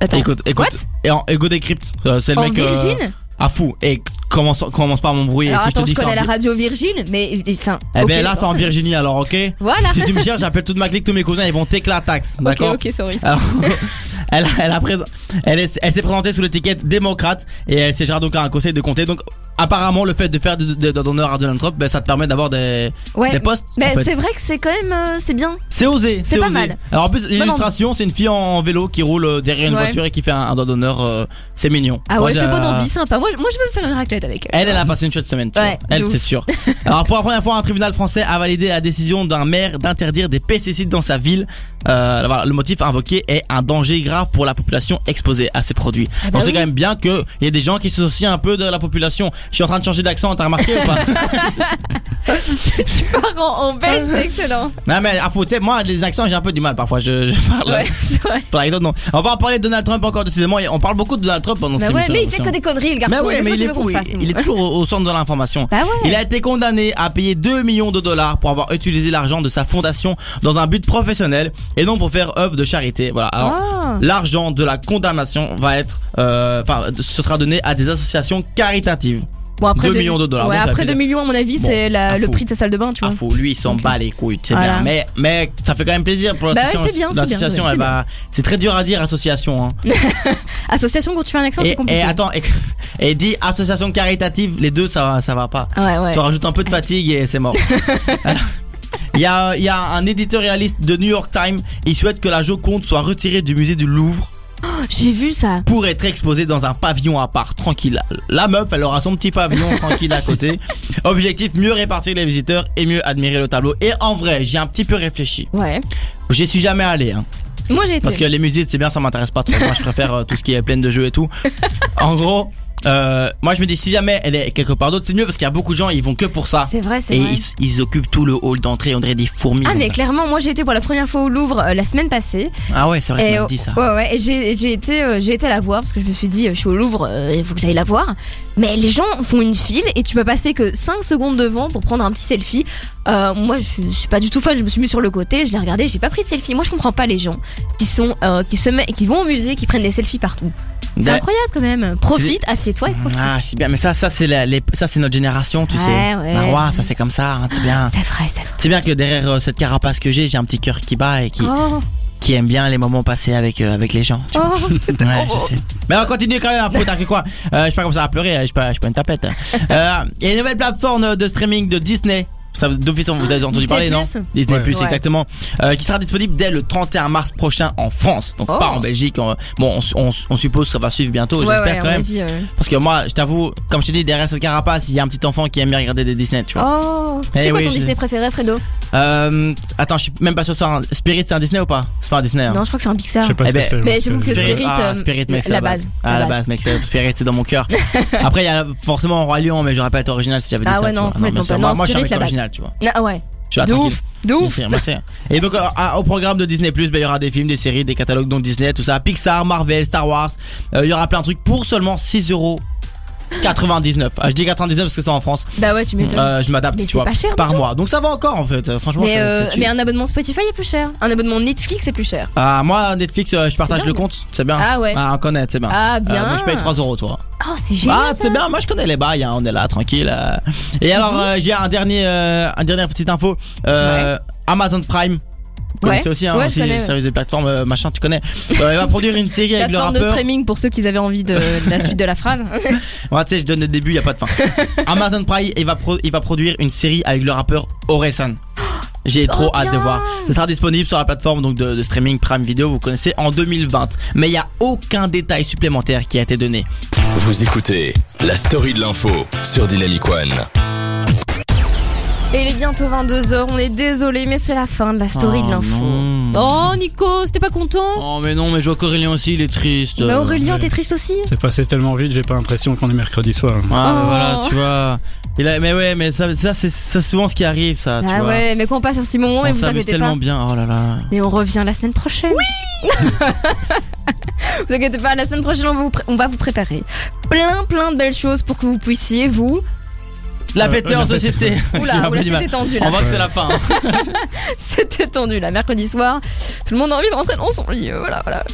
Attends. Écoute, écoute. What? Et en Ego Decrypt, euh, c'est le En mec. euh, Virgin? à fou. Et commence, commence pas à m'embrouiller. Alors si je te dis ça en connais la Vi- radio Virgin, mais enfin. Eh ok, ben là, c'est en. Virginie alors, ok? Voilà. Si tu me cherches, j'appelle toute ma clique, tous mes cousins, ils vont t'éclatax. Ok, D'accord? ok, sorry. Alors, [LAUGHS] elle, elle, a présent- elle, est- elle s'est présentée sous l'étiquette démocrate et elle s'est donc à un conseil de comté. Donc, apparemment, le fait de faire de, de, de d'honneur à Donald Trump, ben, ça te permet d'avoir des, Ouais. des postes. Mais en fait. c'est vrai que c'est quand même, euh, c'est bien. C'est osé, c'est c'est pas osé. mal. Alors en plus, l'illustration, c'est une fille en, vélo qui roule euh, derrière une Ouais. voiture et qui fait un, un doigt d'honneur. euh, c'est mignon. Ah ouais, c'est beau d'ambi, sympa. Moi, je- moi, je veux me faire une raclette avec elle. Elle, elle a passé une chouette semaine. Tu Ouais, vois. Elle, c'est sûr. [LAUGHS] Alors pour la première fois, un tribunal français a validé la décision d'un maire d'interdire des pesticides dans sa ville. Euh, voilà, le motif invoqué est un danger grave pour la population exposée à ces produits. Ah bah On sait oui. quand même bien que il y a des gens qui s'associent un peu de la population. Je suis en train de changer d'accent, t'as remarqué ou pas? Tu, [LAUGHS] tu pars en, en belge, c'est excellent. Non mais à tu sais, moi les accents j'ai un peu du mal parfois. Je, je parle. Ouais, [LAUGHS] c'est vrai. Par exemple, non. On va en parler de Donald Trump encore décidément. On parle beaucoup de Donald Trump pendant Bah cette ouais, émission. mais il fait que des conneries, le garçon. Mais ouais, mais il est fou. Il, est toujours au, au centre de l'information. Bah ouais. Il a été condamné à payer 2 millions de dollars pour avoir utilisé l'argent de sa fondation dans un but professionnel et non pour faire œuvre de charité. Voilà. Alors, Ah. l'argent de la condamnation va être, euh, enfin, ce sera donné à des associations caritatives. Bon, après 2 deux- millions de dollars, Ouais, après fait- 2 millions, à mon avis, Bon, c'est le prix de sa salle de bain, tu Ah vois. fou, lui il s'en bat les couilles, c'est Voilà. bien. Mais, mais ça fait quand même plaisir pour Bah ouais, l'association. c'est très dur à dire association. Hein. [LAUGHS] Association, quand tu fais un accent, c'est compliqué. et attends, et, et dit association caritative, les deux ça va, ça va pas. Ouais, ouais. Tu rajoutes un peu de fatigue et c'est mort. [LAUGHS] Alors, Il y a, il y a un éditorialiste de New York Times, il souhaite que la Joconde soit retirée du musée du Louvre J'ai vu ça. pour être exposée dans un pavillon à part, tranquille. La meuf, elle aura son petit pavillon [LAUGHS] tranquille à côté. Objectif, mieux répartir les visiteurs et mieux admirer le tableau. Et en vrai, j'ai un petit peu réfléchi. Ouais. J'y suis jamais allé, hein. Moi, j'ai été. Parce que les musées, c'est bien, ça m'intéresse pas trop. Moi, je préfère euh, tout ce qui est plein de jeux et tout. [LAUGHS] En gros, euh, moi, je me dis, si jamais elle est quelque part d'autre, c'est mieux parce qu'il y a beaucoup de gens, ils vont que pour ça. C'est vrai, c'est Et vrai. ils, ils occupent tout le hall d'entrée, on dirait des fourmis. Ah mais ça. clairement moi j'ai été pour la première fois au Louvre euh, la semaine passée Ah ouais, c'est vrai, tu et m'as dit ça. ouais ouais et j'ai j'ai été euh, j'ai été la voir parce que je me suis dit euh, je suis au Louvre il faut que j'aille la voir mais les gens font une file et tu peux passer que 5 secondes devant pour prendre un petit selfie Euh, moi je, suis- je suis pas du tout fan je me suis mis sur le côté je l'ai regardé j'ai pas pris de selfie moi je comprends pas les gens qui sont euh, qui se met, qui vont au musée qui prennent des selfies partout c'est incroyable quand même profite assieds-toi Ah, c'est bien, mais ça, ça c'est la- les- ça c'est notre génération, tu Ouais, sais. ouais. Marois, ça c'est comme ça, hein, c'est bien. c'est vrai c'est vrai C'est bien que derrière euh, cette carapace que j'ai, j'ai un petit cœur qui bat et qui, oh, qui aime bien les moments passés avec euh, avec les gens. oh c'est Ouais, je sais. Mais on continue quand même t'as que quoi? Euh, Je suis pas comme ça à pleurer, je suis pas, je suis pas une tapette. Euh, Il y a une nouvelle plateforme de streaming de Disney. Ça, d'office, vous avez entendu Disney parler, non Plus. Disney Ouais. Plus, Ouais. exactement. Euh, qui sera disponible dès le 31 mars prochain en France. Donc Oh. pas en Belgique. on- bon, on, on- on suppose que ça va suivre bientôt, ouais, j'espère ouais, à quand mon même. avis, euh. Parce que moi, je t'avoue, comme je t'ai dit, derrière cette carapace, il y a un petit enfant qui aime bien regarder des Disney, tu vois. Oh, Eh c'est quoi oui, ton je- Disney préféré, Fredo? Euh, attends, je suis même pas sûr. un- Spirit, c'est un Disney ou pas? C'est pas un Disney. hein. Non, je crois que c'est un Pixar. Je sais pas Eh ce que ben, c'est. mais j'avoue que c'est- Spirit, ah, euh, Spirit, mec, c'est la base, Ah, la la base. base, mec, c'est- Spirit, c'est dans mon cœur. [LAUGHS] Après, il y a forcément Roi Lion, mais j'aurais pas été original si j'avais dit Ah ça. ouais, tu non, vois. complètement pas. Moi, Non, moi, je suis un Spirit, mec la base. original, tu vois. Ah ouais. De tranquille. ouf, de ouf. Merci, merci. Et donc, euh, au programme de Disney Plus, il y aura des films, des séries, des catalogues dont Disney, tout ça, Pixar, Marvel, Star Wars. Euh, Il y aura plein de trucs pour seulement 6 euros. 99. Ah, je dis 99 parce que c'est en France. Bah ouais, tu m'étonnes. Euh, je m'adapte, tu vois, pas cher par mois. Donc ça va encore en fait. Franchement, mais, euh, mais un abonnement Spotify est plus cher. Un abonnement Netflix est plus cher. Ah, moi, Netflix, euh, je partage le compte, c'est bien. Ah ouais. Ah, on connaît, c'est bien. Ah bien. Euh, donc je paye 3 euros, toi. Oh, c'est génial. Ah, c'est bien, moi je connais les bails, hein, on est là, tranquille. euh. Et alors, j'ai un dernier, un dernière petite info. Euh, Amazon Prime. Vous Ouais. connaissez aussi, hein, aussi connais, service de plateforme, euh, machin, tu connais. Euh, il va produire une série avec le Plateforme de rappeur. streaming pour ceux qui avaient envie de, de [LAUGHS] la suite de la phrase. [LAUGHS] Ouais, tu sais, je donne le début, il y a pas de fin. [LAUGHS] Amazon Prime, il va, pro- il va produire une série avec le rappeur Orelsan. [GASPS] J'ai trop hâte de voir. Ce sera disponible sur la plateforme donc de, de streaming Prime Video, vous connaissez, en 2020. Mais il y a aucun détail supplémentaire qui a été donné. Vous écoutez la story de l'info sur Dynamic One. Et il est bientôt 22h, on est désolé, mais c'est la fin de la story Oh de l'info. non. Oh Nico, t'es pas content? Oh mais non, mais je vois qu'Aurélien aussi, il est triste. Bah Aurélien, t'es triste aussi? C'est passé tellement vite, j'ai pas l'impression qu'on est mercredi soir. Ah Oh. voilà, tu vois. Mais ouais, mais ça, ça c'est souvent ce qui arrive, ça. tu Ah vois. ouais, mais quand on passe un petit moment, mais On vous s'amuse inquiétez tellement pas. bien. Oh là là. Mais on revient la semaine prochaine. Oui [LAUGHS] Vous inquiétez pas, la semaine prochaine, on va vous, pré- on va vous préparer plein plein de belles choses pour que vous puissiez vous. La Euh, péter euh, en la société. [LAUGHS] Oula, c'était tendu On là. voit que c'est la fin. hein. [LAUGHS] C'était tendu là, mercredi soir. Tout le monde a envie de rentrer dans son lit. Voilà, voilà.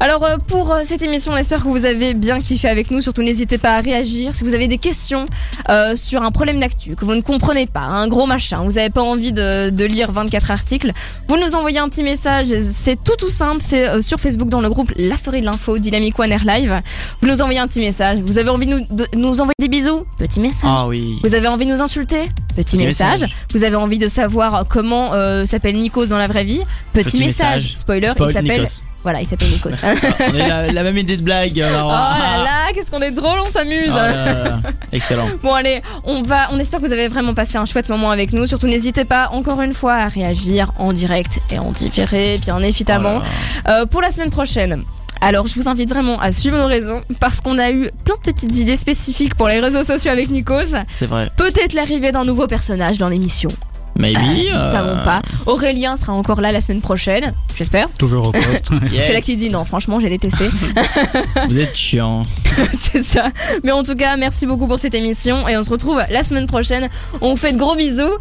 Alors euh, pour euh, cette émission, on espère que vous avez bien kiffé avec nous. Surtout, n'hésitez pas à réagir. Si vous avez des questions euh, sur un problème d'actu que vous ne comprenez pas, un gros machin, vous n'avez pas envie de, de lire 24 articles, vous nous envoyez un petit message. C'est tout tout simple. C'est euh, sur Facebook dans le groupe La Story de l'info Dynamic One Air Live. Vous nous envoyez un petit message. Vous avez envie de nous, de nous envoyer des bisous? Petit message. Ah oui. Vous avez envie de nous insulter Petit, Petit message. message. Vous avez envie de savoir comment euh, s'appelle Nikos dans la vraie vie Petit, Petit message. message. Spoiler, Spoil, il s'appelle Nikos. voilà, il s'appelle Nikos. oh [LAUGHS] On a la, la même idée de blague. alors. là là, qu'est-ce qu'on est drôle, on s'amuse. Oh là. Excellent. Bon allez, on va, on espère que vous avez vraiment passé un chouette moment avec nous. Surtout n'hésitez pas encore une fois à réagir en direct et en différé, bien évidemment. Oh là. Euh, pour la semaine prochaine. Alors, je vous invite vraiment à suivre nos réseaux parce qu'on a eu plein de petites idées spécifiques pour les réseaux sociaux avec Nikos. C'est vrai. Peut-être l'arrivée d'un nouveau personnage dans l'émission. Maybe. Nous euh, savons pas. Aurélien sera encore là la semaine prochaine, j'espère. Toujours au poste. [LAUGHS] yes. C'est là qu'il dit non, franchement, j'ai détesté. [LAUGHS] Vous êtes chiant. [LAUGHS] C'est ça. Mais en tout cas, merci beaucoup pour cette émission et on se retrouve la semaine prochaine. On vous fait de gros bisous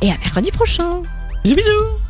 et à mercredi prochain. Bisous bisous.